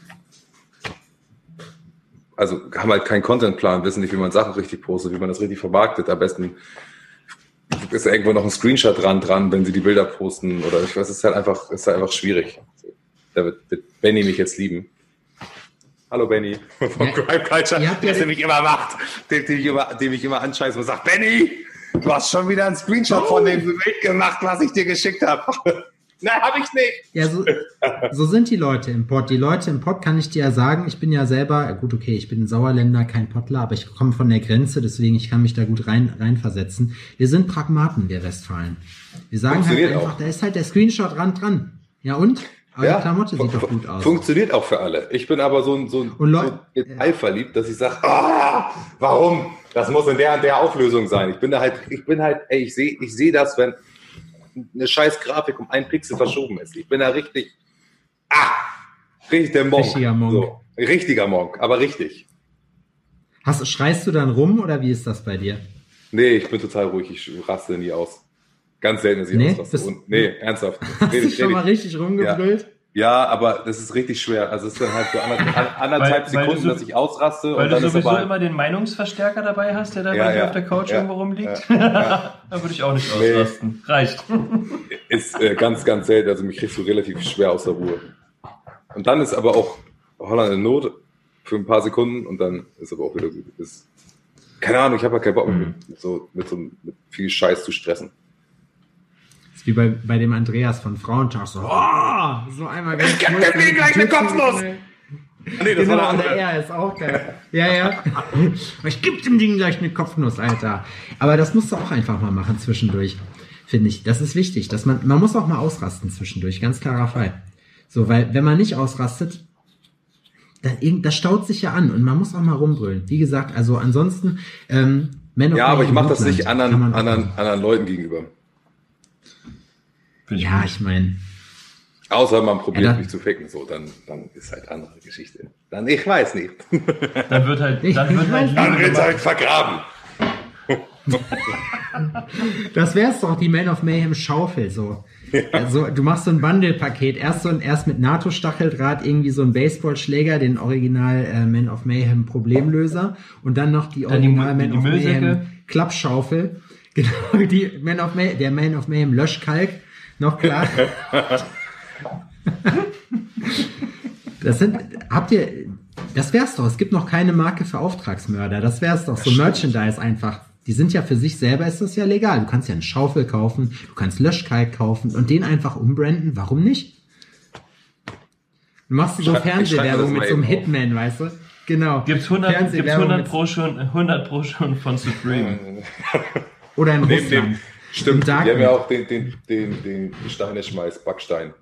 also haben halt keinen Contentplan, wissen nicht, wie man Sachen richtig postet, wie man das richtig vermarktet. Am besten ist irgendwo noch ein Screenshot dran, dran, wenn sie die Bilder posten oder ich weiß, es ist halt einfach, ist halt einfach schwierig. Da wird, wird Benny mich jetzt lieben. Hallo Benny [LAUGHS] von ja, Crime Culture, ja, der mich immer macht, dem, dem, ich immer, dem ich immer anscheiße und sagt, Benny, du hast schon wieder einen Screenshot oh. von dem Bild gemacht, was ich dir geschickt habe. [LAUGHS] Nein, habe ich nicht. Ja, so, so sind die Leute im Pott. Die Leute im Pott kann ich dir ja sagen, ich bin ja selber, gut, okay, ich bin ein Sauerländer, kein Pottler, aber ich komme von der Grenze, deswegen ich kann mich da gut rein reinversetzen. Wir sind Pragmaten, wir Westfalen. Wir sagen halt einfach, auch. da ist halt der Screenshot ran dran. Ja und? Aber ja, die Klamotte sieht doch gut aus. Funktioniert auch für alle. Ich bin aber so ein, so ein, und so Detail verliebt, dass ich sage, ah, warum? Das muss in der der Auflösung sein. Ich bin da halt, ich bin halt, ey, ich sehe ich sehe das, wenn, eine scheiß Grafik um ein Pixel verschoben ist. Ich bin da richtig, ah, richtig der Monk. Richtiger Monk. So, richtiger Monk, aber richtig. Hast, schreist du dann rum oder wie ist das bei dir? Nee, ich bin total ruhig. Ich raste nie aus. Ganz selten, dass ich nee, ausraste. Und, nee, ernsthaft. [LAUGHS] Hast du schon mal richtig rumgebrüllt? Ja. Ja, aber das ist richtig schwer. Also es ist dann halt so anderthalb, anderthalb weil, Sekunden, weil so, dass ich ausraste. Weil und du sowieso aber, immer den Meinungsverstärker dabei hast, der da ja, ja, auf der Couch ja, irgendwo rumliegt. [LAUGHS] da würde ich auch nicht nee. ausrasten. Reicht. [LAUGHS] Ist äh, ganz, ganz selten. Also mich kriegst du relativ schwer aus der Ruhe. Und dann ist aber auch Holland in Not für ein paar Sekunden und dann ist aber auch wieder gut. Ist, keine Ahnung, ich habe halt keinen Bock mhm. mit, so, mit so mit viel Scheiß zu stressen wie bei, bei dem Andreas von Frauentag, so, oh, so einmal ganz Ich kurz. mir gleich eine Kopfnuss! Nee, das genau, war der R ist auch geil. Ja, ja. Ich geb dem Ding gleich eine Kopfnuss, Alter. Aber das musst du auch einfach mal machen zwischendurch, finde ich. Das ist wichtig, dass man, man muss auch mal ausrasten zwischendurch, ganz klarer Fall. So, weil, wenn man nicht ausrastet, dann, das staut sich ja an und man muss auch mal rumbrüllen. Wie gesagt, also ansonsten, ähm, Man Ja, aber ich mache das nicht anderen, anderen, anderen Leuten gegenüber. Ja, ich meine. Außer man probiert ja, mich zu ficken, so, dann, dann ist halt andere Geschichte. Dann, ich weiß nicht. Dann wird halt, dann wird halt, dann wird's halt vergraben. das wär's doch, die Man of Mayhem Schaufel, so. Also, du machst so ein Bundle-Paket, erst so ein, erst mit NATO-Stacheldraht irgendwie so ein Baseballschläger, den Original äh, Man of Mayhem Problemlöser und dann noch die Original Man of Mayhem Klappschaufel. [LAUGHS] Genau, die Man of Mayhem, der Man of Mayhem Löschkalk noch klar. das sind, habt ihr, das wär's doch. Es gibt noch keine Marke für Auftragsmörder. Das wär's doch. So Merchandise einfach. Die sind ja für sich selber ist das ja legal. Du kannst ja eine Schaufel kaufen, du kannst Löschkalk kaufen und den einfach umbranden. Warum nicht? Du machst so Fernsehwerbung mit so einem Hitman, weißt du? Genau. Gibt's 100, gibt's 100 pro schon, 100 pro schon von Supreme. Oder in Russland. Stimmt, die haben ja auch den, den, den, den Steineschmeiß, Backstein.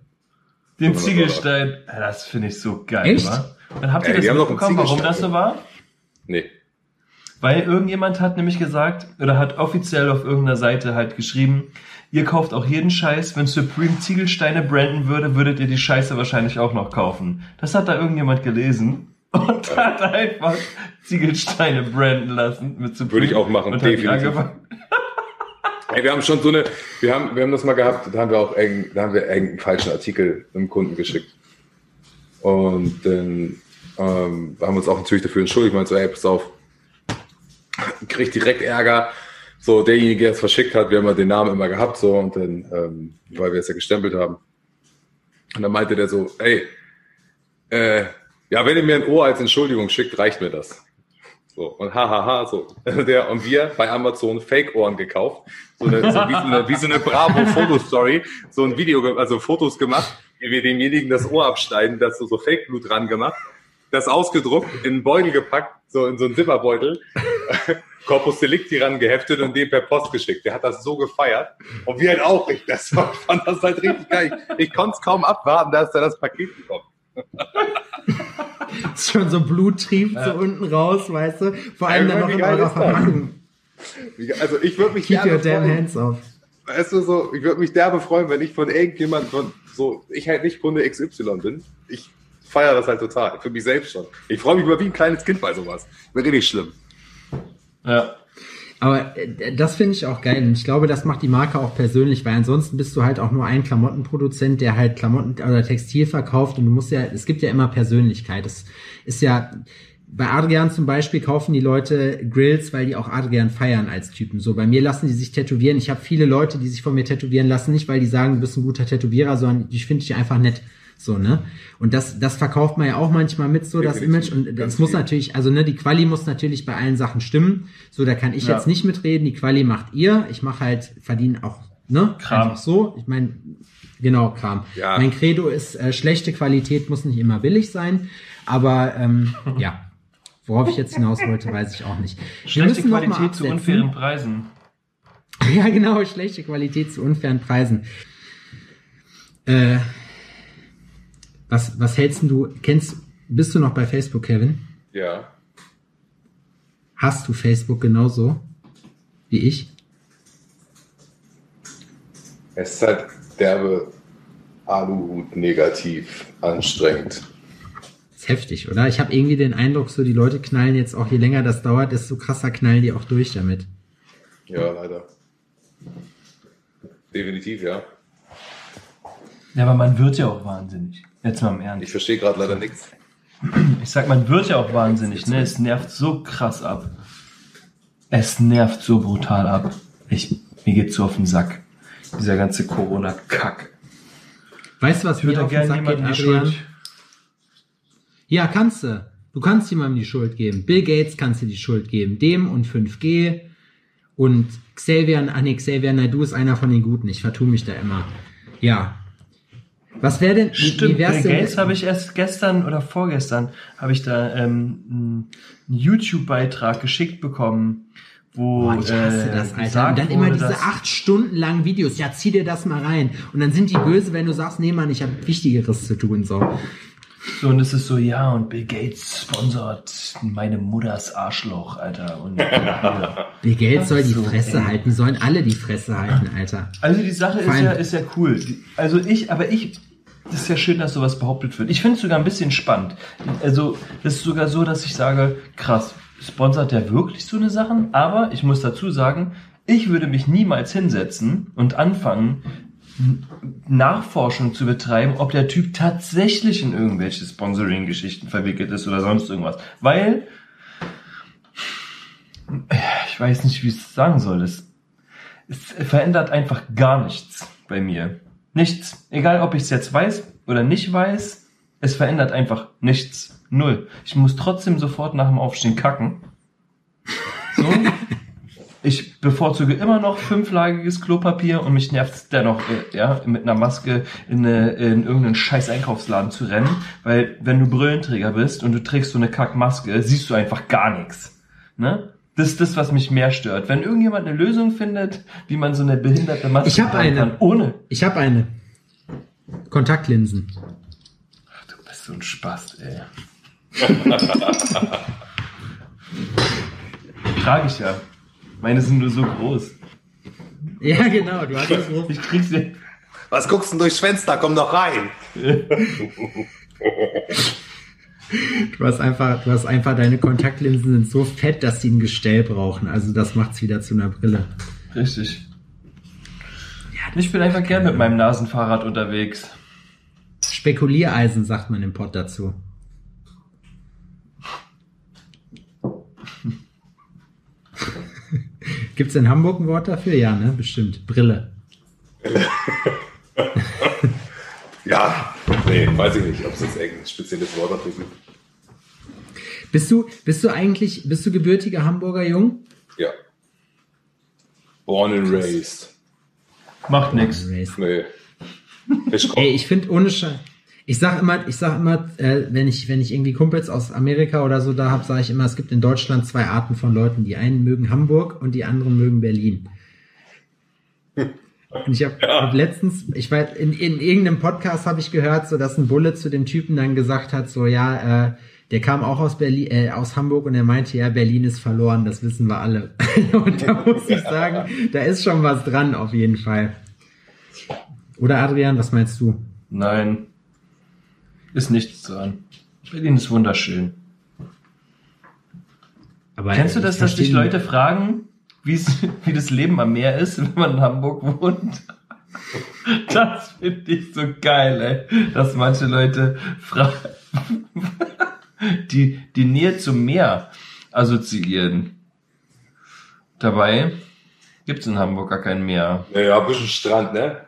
Den Ziegelstein, das finde ich so geil, Echt? wa? Dann habt ihr ja, das mitbekommen, warum das so war? Nee. Weil irgendjemand hat nämlich gesagt, oder hat offiziell auf irgendeiner Seite halt geschrieben, ihr kauft auch jeden Scheiß, wenn Supreme Ziegelsteine branden würde, würdet ihr die Scheiße wahrscheinlich auch noch kaufen. Das hat da irgendjemand gelesen [LAUGHS] und hat einfach Ziegelsteine branden lassen mit Supreme. Würde ich auch machen, definitiv. Hey, wir haben schon so eine, wir haben, wir haben das mal gehabt, da haben wir auch eng, da haben wir einen falschen Artikel dem Kunden geschickt. Und dann ähm, haben wir uns auch natürlich dafür entschuldigt, meinte so, ey, pass auf, kriegt direkt Ärger. So, derjenige, der es verschickt hat, wir haben ja den Namen immer gehabt, so, und dann, ähm, weil wir es ja gestempelt haben. Und dann meinte der so, ey, äh, ja, wenn ihr mir ein Ohr als Entschuldigung schickt, reicht mir das. So, und hahaha, so. [LAUGHS] Der, und wir bei Amazon Fake-Ohren gekauft. So, eine, so wie so eine, wie so eine Bravo-Fotostory, so ein Video, also Fotos gemacht, wie wir demjenigen das Ohr abschneiden, das so, so Fake-Blut dran gemacht, das ausgedruckt, in einen Beutel gepackt, so in so einen Zipperbeutel, [LAUGHS] Corpus Delicti ran geheftet und den per Post geschickt. Der hat das so gefeiert. Und wir halt auch. Ich, das war, fand das halt richtig geil. Ich, ich konnte es kaum abwarten, dass da das Paket bekommt. [LAUGHS] [LAUGHS] schon so Blut trieft ja. so unten raus, weißt du? Vor allem ja, dann noch in eurer Verpackung. Also ich würde mich Keep your damn hands off. Weißt du, so, ich würde mich derbe freuen, wenn ich von irgendjemand von so, ich halt nicht Kunde XY bin. Ich feiere das halt total. Für mich selbst schon. Ich freue mich über wie ein kleines Kind bei sowas. Wäre richtig schlimm. Ja. Aber äh, das finde ich auch geil. Und ich glaube, das macht die Marke auch persönlich, weil ansonsten bist du halt auch nur ein Klamottenproduzent, der halt Klamotten oder Textil verkauft und du musst ja, es gibt ja immer Persönlichkeit. Es ist ja, bei Adrian zum Beispiel kaufen die Leute Grills, weil die auch Adrian feiern als Typen. So, bei mir lassen die sich tätowieren. Ich habe viele Leute, die sich von mir tätowieren lassen, nicht weil die sagen, du bist ein guter Tätowierer, sondern ich finde dich einfach nett. So, ne? Und das, das verkauft man ja auch manchmal mit, so das Image. Und das muss natürlich, also ne, die Quali muss natürlich bei allen Sachen stimmen. So, da kann ich ja. jetzt nicht mitreden. Die Quali macht ihr. Ich mache halt, verdiene auch, ne? Kram. Einfach so. Ich meine, genau, Kram. Ja. Mein Credo ist, äh, schlechte Qualität muss nicht immer billig sein. Aber ähm, [LAUGHS] ja. Worauf ich jetzt hinaus wollte, weiß ich auch nicht. Schlechte Qualität zu unfairen Preisen. [LAUGHS] Ja, genau, schlechte Qualität zu unfairen Preisen. Äh, was, was hältst du, kennst, bist du noch bei Facebook, Kevin? Ja. Hast du Facebook genauso wie ich? Es ist halt derbe Aluhut negativ anstrengend. Das ist heftig, oder? Ich habe irgendwie den Eindruck, so die Leute knallen jetzt auch, je länger das dauert, desto krasser knallen die auch durch damit. Ja, leider. Definitiv, ja. Ja, aber man wird ja auch wahnsinnig. Jetzt mal im Ernst. Ich verstehe gerade leider nichts. [CLEARS THROAT] Ich sag, man wird ja auch wahnsinnig, ne? Es nervt so krass ab. Es nervt so brutal ab. Ich, mir geht's so auf den Sack. Dieser ganze Corona-Kack. Weißt du, was ich würde gerne jemandem die Schuld. Ja, kannst du. Du kannst jemandem die Schuld geben. Bill Gates kannst du die Schuld geben. Dem und 5G und Xavier, ah nee, Xavier du ist einer von den Guten. Ich vertue mich da immer. Ja. Was wäre denn, Stimmt, wie wär's Bill Gates habe ich erst gestern oder vorgestern habe ich da ähm, einen YouTube-Beitrag geschickt bekommen, wo Boah, ich hasse äh, das, Alter. Und dann immer diese acht Stunden langen Videos. Ja, zieh dir das mal rein. Und dann sind die böse, wenn du sagst, nee, Mann, ich habe Wichtigeres zu tun. So. So, und es ist so, ja, und Bill Gates sponsort meine Mutters Arschloch, Alter. Und, ja. [LAUGHS] Bill Gates soll die so, Fresse ey. halten, sollen alle die Fresse halten, Alter. Also die Sache ist ja, ist ja cool. Also ich, aber ich, das ist ja schön, dass sowas behauptet wird. Ich finde es sogar ein bisschen spannend. Also, das ist sogar so, dass ich sage, krass, sponsert der wirklich so eine Sachen? Aber ich muss dazu sagen, ich würde mich niemals hinsetzen und anfangen, Nachforschung zu betreiben, ob der Typ tatsächlich in irgendwelche Sponsoring-Geschichten verwickelt ist oder sonst irgendwas. Weil, ich weiß nicht, wie ich es sagen soll, es, es verändert einfach gar nichts bei mir. Nichts. Egal, ob ich es jetzt weiß oder nicht weiß, es verändert einfach nichts. Null. Ich muss trotzdem sofort nach dem Aufstehen kacken. So. Ich bevorzuge immer noch fünflagiges Klopapier und mich nervt es dennoch, äh, ja, mit einer Maske in, eine, in irgendeinen scheiß Einkaufsladen zu rennen, weil wenn du Brillenträger bist und du trägst so eine Kackmaske, siehst du einfach gar nichts. Ne? Das ist das, was mich mehr stört. Wenn irgendjemand eine Lösung findet, wie man so eine behinderte Maske ich hab eine. kann, ohne. Ich habe eine. Kontaktlinsen. Ach, du bist so ein Spast, ey. [LAUGHS] Trage ich ja. Meine sind nur so groß. Ja, genau, du hast es. Ich krieg's nicht. Was guckst du denn durchs Fenster? Komm doch rein. [LAUGHS] Du hast einfach, du hast einfach deine Kontaktlinsen sind so fett, dass sie ein Gestell brauchen. Also das macht's wieder zu einer Brille. Richtig. Ja, ich bin einfach gern mit meinem Nasenfahrrad unterwegs. Spekuliereisen sagt man im Pott dazu. Gibt es in Hamburg ein Wort dafür? Ja, ne? Bestimmt. Brille. [LAUGHS] ja, nee, weiß ich nicht, ob es jetzt ein spezielles Wort dafür gibt. Bist du, bist du eigentlich, bist du gebürtiger Hamburger Jung? Ja. Born and raised. Macht nichts. Nee. Ich Ey, ich finde ohne Scheiß. Ich sag immer, ich sag immer, äh, wenn ich wenn ich irgendwie Kumpels aus Amerika oder so da habe, sage ich immer, es gibt in Deutschland zwei Arten von Leuten. Die einen mögen Hamburg und die anderen mögen Berlin. Und ich habe ja. hab letztens, ich weiß, in, in irgendeinem Podcast habe ich gehört, so dass ein Bulle zu dem Typen dann gesagt hat, so ja, äh, der kam auch aus Berlin, äh, aus Hamburg und er meinte, ja, Berlin ist verloren, das wissen wir alle. [LAUGHS] und da muss ich sagen, da ist schon was dran auf jeden Fall. Oder Adrian, was meinst du? Nein, ist nichts dran. Berlin ist wunderschön. Aber Kennst du das, dass dich Leute fragen, [LAUGHS] wie das Leben am Meer ist, wenn man in Hamburg wohnt? [LAUGHS] Das finde ich so geil, ey. Dass manche Leute fragen, [LAUGHS] die die Nähe zum Meer assoziieren. Dabei gibt es in Hamburg gar kein Meer. Naja, ein bisschen Strand, ne?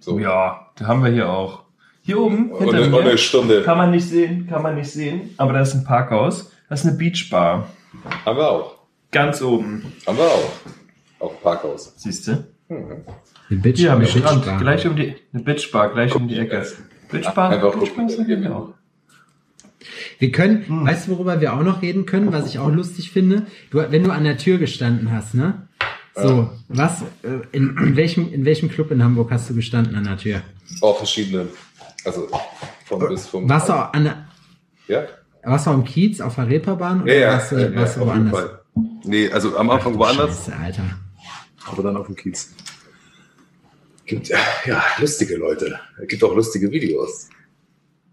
So. Ja, da haben wir hier auch. Hier oben hinter eine, mir, eine Stunde. kann man nicht sehen, kann man nicht sehen, aber da ist ein Parkhaus, das ist eine Beachbar. Haben wir auch. Ganz oben. Haben wir auch. Auch ein Parkhaus. Siehst du? Mhm. Eine Bitch, ja, eine Strand, gleich um die, eine Beachbar, gleich Guck, um die Ecke. Beachbar, Einfach Beachbar sind wir auch. Wir können, hm. weißt du, worüber wir auch noch reden können, was ich auch lustig finde? Du, wenn du an der Tür gestanden hast, ne? So, ja. was, äh, in, in, welchem, in welchem Club in Hamburg hast du gestanden an der Tür? Auch verschiedene. Also von bis vom. Warst du an der, ja? Warst du am Kiez auf der Reeperbahn? Oder ja, ja, warst, ja, warst ja, du woanders? Fall. Nee, also am Anfang Ach, woanders. Scheiße, Alter. Aber dann auf dem Kiez. Gibt ja lustige Leute. Es gibt auch lustige Videos.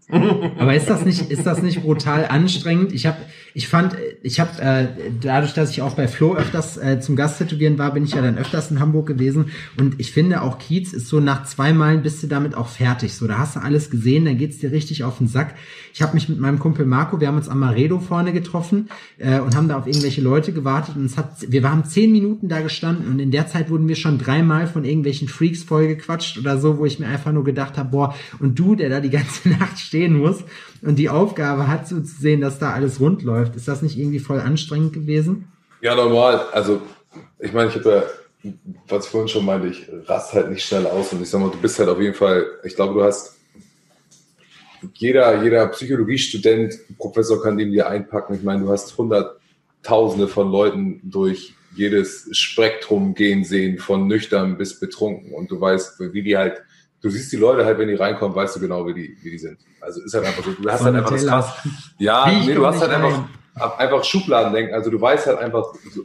Aber ist das nicht, ist das nicht brutal anstrengend? Ich habe, ich fand, ich habe äh, dadurch, dass ich auch bei Flo öfters äh, zum Gast tätowieren war, bin ich ja dann öfters in Hamburg gewesen. Und ich finde auch Kiez ist so nach zwei Malen bist du damit auch fertig. So, da hast du alles gesehen, dann geht's dir richtig auf den Sack. Ich habe mich mit meinem Kumpel Marco, wir haben uns am Maredo vorne getroffen äh, und haben da auf irgendwelche Leute gewartet. Und es hat, wir haben zehn Minuten da gestanden und in der Zeit wurden wir schon dreimal von irgendwelchen Freaks vollgequatscht oder so, wo ich mir einfach nur gedacht habe, boah, und du, der da die ganze [LAUGHS] Nacht stehen muss und die Aufgabe hat, so zu sehen, dass da alles rund läuft. Ist das nicht irgendwie voll anstrengend gewesen? Ja, normal. Also, ich meine, ich habe ja, was ich vorhin schon meinte, ich rast halt nicht schnell aus und ich sag mal, du bist halt auf jeden Fall, ich glaube, du hast jeder, jeder Psychologiestudent, Professor kann den dir einpacken. Ich meine, du hast hunderttausende von Leuten durch jedes Spektrum gehen sehen, von nüchtern bis betrunken. Und du weißt, wie die halt du siehst die Leute halt, wenn die reinkommen, weißt du genau, wie die, wie die sind. Also ist halt einfach so, du hast halt einfach das krass. Ja, nee, du hast halt einfach, einfach Schubladen denken. Also du weißt halt einfach, so,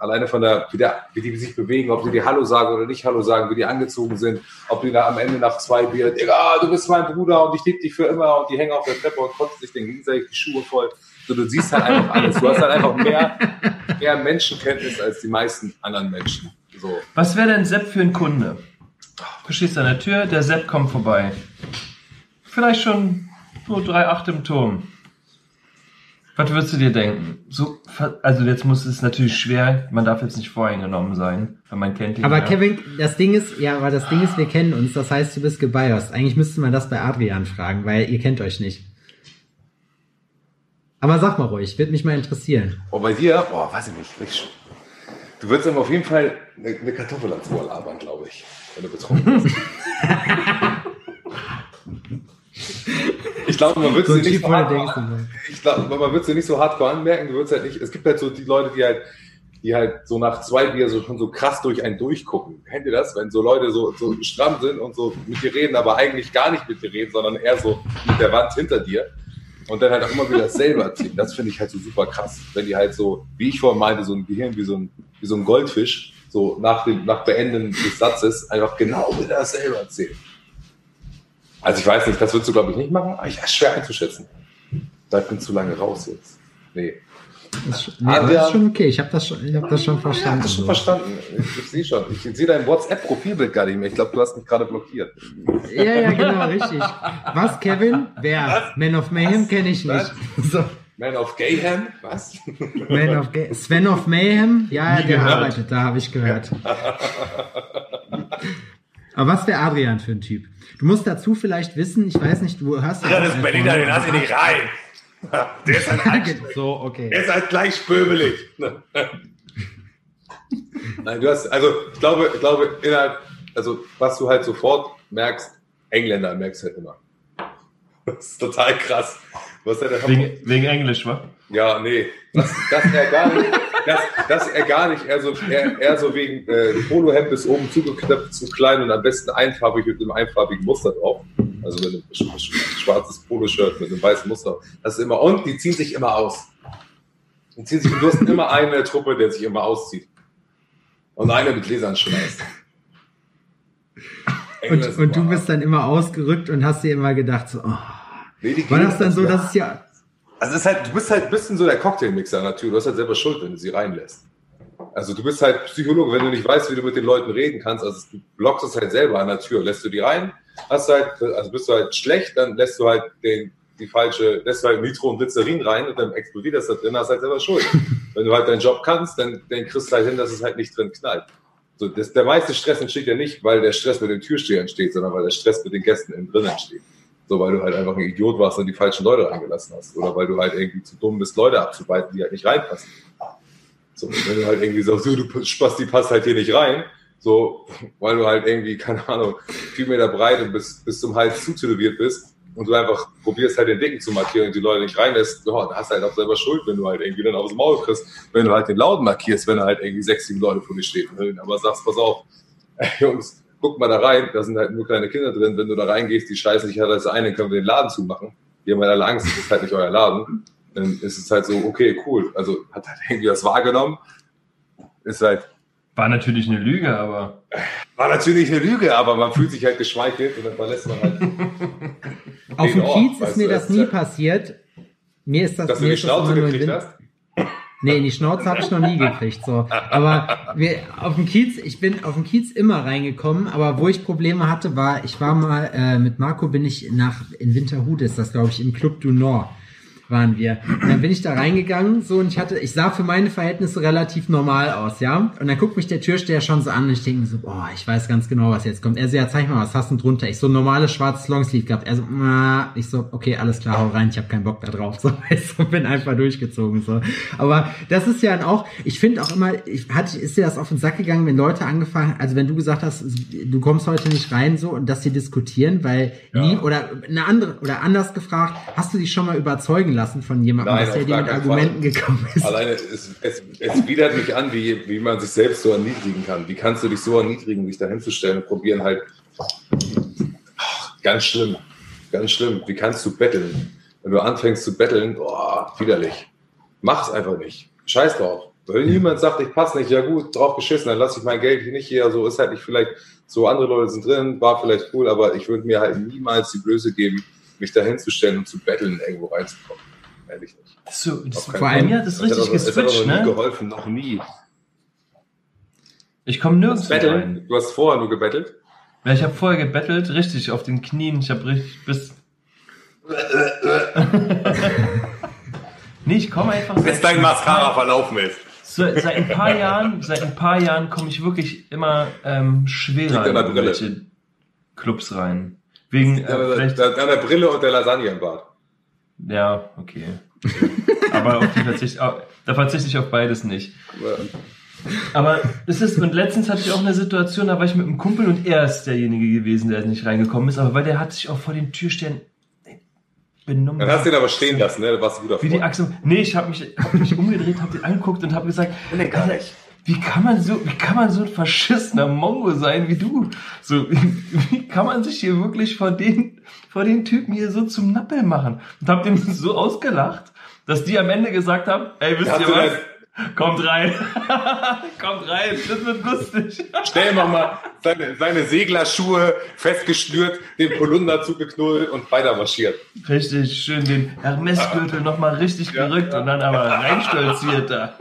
alleine von der wie, der, wie die sich bewegen, ob sie dir Hallo sagen oder nicht Hallo sagen, wie die angezogen sind, ob die da am Ende nach zwei Bier, Digga, du bist mein Bruder und ich liebe dich für immer und die hängen auf der Treppe und kotzen sich den gegenseitig die Schuhe voll. So, du siehst halt einfach alles. Du hast halt einfach mehr, mehr Menschenkenntnis als die meisten anderen Menschen. So. Was wäre denn Sepp für ein Kunde? Du stehst an der Tür, der Sepp kommt vorbei. Vielleicht schon nur drei Acht im Turm. Was würdest du dir denken? So, also jetzt muss es natürlich schwer, man darf jetzt nicht voreingenommen sein, weil man kennt ihn. Aber ja. Kevin, das Ding ist, ja, aber das Ding ist, wir kennen uns, das heißt, du bist gebiased. Eigentlich müsste man das bei Adrian fragen, weil ihr kennt euch nicht. Aber sag mal ruhig, wird mich mal interessieren. Oh, bei dir? Boah, weiß ich nicht. Du würdest ihm auf jeden Fall eine, eine Kartoffel ans Ohr labern, glaube ich wenn du betrunken bist. [LAUGHS] ich glaube, man wird sie nicht so hardcore, [LAUGHS] ich glaube, man wird sie nicht so hardcore anmerken. Du würdest halt nicht, es gibt halt so die Leute, die halt, die halt so nach zwei Bier so schon so krass durch einen durchgucken. Kennt ihr das? Wenn so Leute so, so stramm sind und so mit dir reden, aber eigentlich gar nicht mit dir reden, sondern eher so mit der Wand hinter dir. Und dann halt auch immer wieder dasselbe [LAUGHS] erzählen. Das finde ich halt so super krass. Wenn die halt so, wie ich vorhin meinte, so ein Gehirn wie so ein, wie so ein Goldfisch, so nach dem nach Beenden des Satzes einfach genau wieder dasselbe erzählen. Also ich weiß nicht, das würdest du glaube ich nicht machen, aber ich ist schwer einzuschätzen. Da bin zu lange raus jetzt. Nee. Das ist, nee, das ist schon okay, ich habe das, schon, hab das schon verstanden. Ja, das schon verstanden. Ich, ich sehe schon. Ich sehe dein WhatsApp-Profilbild gar nicht mehr. Ich glaube, du hast mich gerade blockiert. Ja, ja, genau, richtig. Was, Kevin? Wer? Was? Man of Mayhem kenne ich nicht. So. Man of Gayhem? Was? Man of Gay Sven of Mayhem? Ja, der arbeitet da, habe ich gehört. [LAUGHS] Aber was wäre Adrian für ein Typ? Du musst dazu vielleicht wissen, ich weiß nicht, du hörst ja. Das Berliner, den hast du nicht rein. [LAUGHS] Der ist halt, so, okay. Der ist halt gleich spöbelig. [LAUGHS] Nein, du hast, also ich glaube, ich glaube, innerhalb, also was du halt sofort merkst, Engländer merkst du halt immer. Das ist total krass. Was hat er wegen, wegen Englisch, wa? Ja, nee. Das, das er gar nicht. Das, das er gar nicht. Er so, er, er so wegen äh, Polohemd bis oben zugeknöpft, zu klein und am besten einfarbig mit einem einfarbigen Muster drauf. Also mit einem schwarzes Poloshirt mit einem weißen Muster. Das ist immer. Und die ziehen sich immer aus. Die ziehen sich, du hast immer eine Truppe, der sich immer auszieht. Und eine mit Gläsern schmeißt. Und, und du bist dann immer ausgerückt und hast dir immer gedacht, so, oh. Nee, War das dann so, dass es ja. Also es ist halt, du bist halt ein bisschen so der Cocktailmixer natürlich. Du hast halt selber Schuld, wenn du sie reinlässt. Also du bist halt Psychologe, wenn du nicht weißt, wie du mit den Leuten reden kannst. Also du blockst es halt selber an der Tür. Lässt du die rein, hast halt, also bist du halt schlecht, dann lässt du halt den, die falsche, lässt du halt Nitro und Glycerin rein und dann explodiert das da drin, hast halt selber Schuld. [LAUGHS] wenn du halt deinen Job kannst, dann, dann kriegst du halt hin, dass es halt nicht drin knallt. So, das, der meiste Stress entsteht ja nicht, weil der Stress mit den Türstehern entsteht, sondern weil der Stress mit den Gästen innen drin entsteht. So, weil du halt einfach ein Idiot warst und die falschen Leute reingelassen hast. Oder weil du halt irgendwie zu dumm bist, Leute abzubeiten, die halt nicht reinpassen. So, wenn du halt irgendwie sagst, so, du Spasti passt halt hier nicht rein, so, weil du halt irgendwie, keine Ahnung, vier Meter breit und bis, bis zum Hals zutätowiert bist und du einfach probierst halt den Dicken zu markieren und die Leute nicht reinlässt, ja, da hast du halt auch selber Schuld, wenn du halt irgendwie dann aufs Maul kriegst, wenn du halt den Lauten markierst, wenn da halt irgendwie sechs, sieben Leute vor dir stehen. Aber sagst, pass auf, ey, Jungs, guck mal da rein, da sind halt nur kleine Kinder drin. Wenn du da reingehst, die scheißen sich halt als eine, können wir den Laden zumachen. Die haben halt alle Angst, das ist halt nicht euer Laden. Dann ist es halt so, okay, cool. Also hat halt irgendwie das wahrgenommen. Ist halt. War natürlich eine Lüge, aber. War natürlich eine Lüge, aber man fühlt sich halt geschmeichelt und dann verlässt man halt. Auf dem Kiez ist mir das nie passiert. Mir ist das, Dass mir du die Schnauze gekriegt hast? Nee, in die Schnauze habe ich noch nie gekriegt. So. Aber wir, auf dem Kiez, ich bin auf dem Kiez immer reingekommen, aber wo ich Probleme hatte, war, ich war mal äh, mit Marco bin ich nach in Winterhude ist das, glaube ich, im Club du Nord waren wir. Und dann bin ich da reingegangen, so und ich hatte, ich sah für meine Verhältnisse relativ normal aus, ja. Und dann guckt mich der Türsteher schon so an und ich denke mir so, boah, ich weiß ganz genau, was jetzt kommt. Er so, ja, zeig mal, was hast du denn drunter? Ich so ein normales schwarzes Longsleeve gehabt. Er so, na, ich so, okay, alles klar, hau rein, ich habe keinen Bock da drauf. So, [LAUGHS] weißt du, bin einfach durchgezogen. So. Aber das ist ja auch, ich finde auch immer, ich hatte, ist dir das auf den Sack gegangen, wenn Leute angefangen, also wenn du gesagt hast, du kommst heute nicht rein so und dass sie diskutieren, weil Ja. nie, oder eine andere, oder anders gefragt, hast du dich schon mal überzeugen lassen von jemandem, Nein, dass der dir mit Argumenten gekommen ist? Alleine, es, es, es widert mich an, wie, wie man sich selbst so erniedrigen kann. Wie kannst du dich so erniedrigen, dich da hinzustellen und probieren halt. Ach, ganz schlimm. Ganz schlimm. Wie kannst du betteln? Wenn du anfängst zu betteln, boah, widerlich. Mach es einfach nicht. Scheiß drauf. Wenn jemand sagt, ich passe nicht, ja gut, drauf geschissen, dann lasse ich mein Geld hier nicht hier. So ist halt nicht vielleicht, so andere Leute sind drin, war vielleicht cool, aber ich würde mir halt niemals die Blöße geben, mich da hinzustellen und zu betteln, irgendwo reinzukommen. Ehrlich nicht. So, das, vor Fall. allem mir hat das richtig aber geswitcht, noch nie ne? geholfen, noch nie. Ich komme nirgends rein. Betteln? Du hast vorher nur gebettelt? Ja, ich habe vorher gebettelt, richtig auf den Knien. Ich habe richtig bis. [LAUGHS] nee, ich komme einfach. Bis dein Mascara verlaufen ist. So, seit ein paar Jahren, seit ein paar Jahren komme ich wirklich immer ähm, schwerer in welche Clubs rein. Wegen äh, vielleicht. der, an der Brille und der Lasagne im Bad. Ja, okay. Aber auf die verzicht, au- da verzichte ich auf beides nicht. Aber es ist, und letztens hatte ich auch eine Situation, da war ich mit einem Kumpel und er ist derjenige gewesen, der nicht reingekommen ist, aber weil der hat sich auch vor den Türstern benommen. Dann hast du ihn aber stehen lassen, ne? Da warst du guter Wie die. Achse. Nee, ich habe mich, hab mich umgedreht, habe den angeguckt und habe gesagt, Alter, wie kann man so, wie kann man so ein verschissener Mongo sein wie du? So, wie, wie kann man sich hier wirklich vor den, vor den Typen hier so zum Nappel machen? Und hab dem [LAUGHS] so ausgelacht, dass die am Ende gesagt haben, ey, wisst ihr was? Kommt rein. [LAUGHS] Kommt rein, das wird lustig. Stell dir mal seine, seine Seglerschuhe festgeschnürt, den Polunder zugeknullt und weiter marschiert. Richtig schön den Hermes-Gürtel nochmal richtig Ja, gerückt ja. und dann aber reinstolziert da.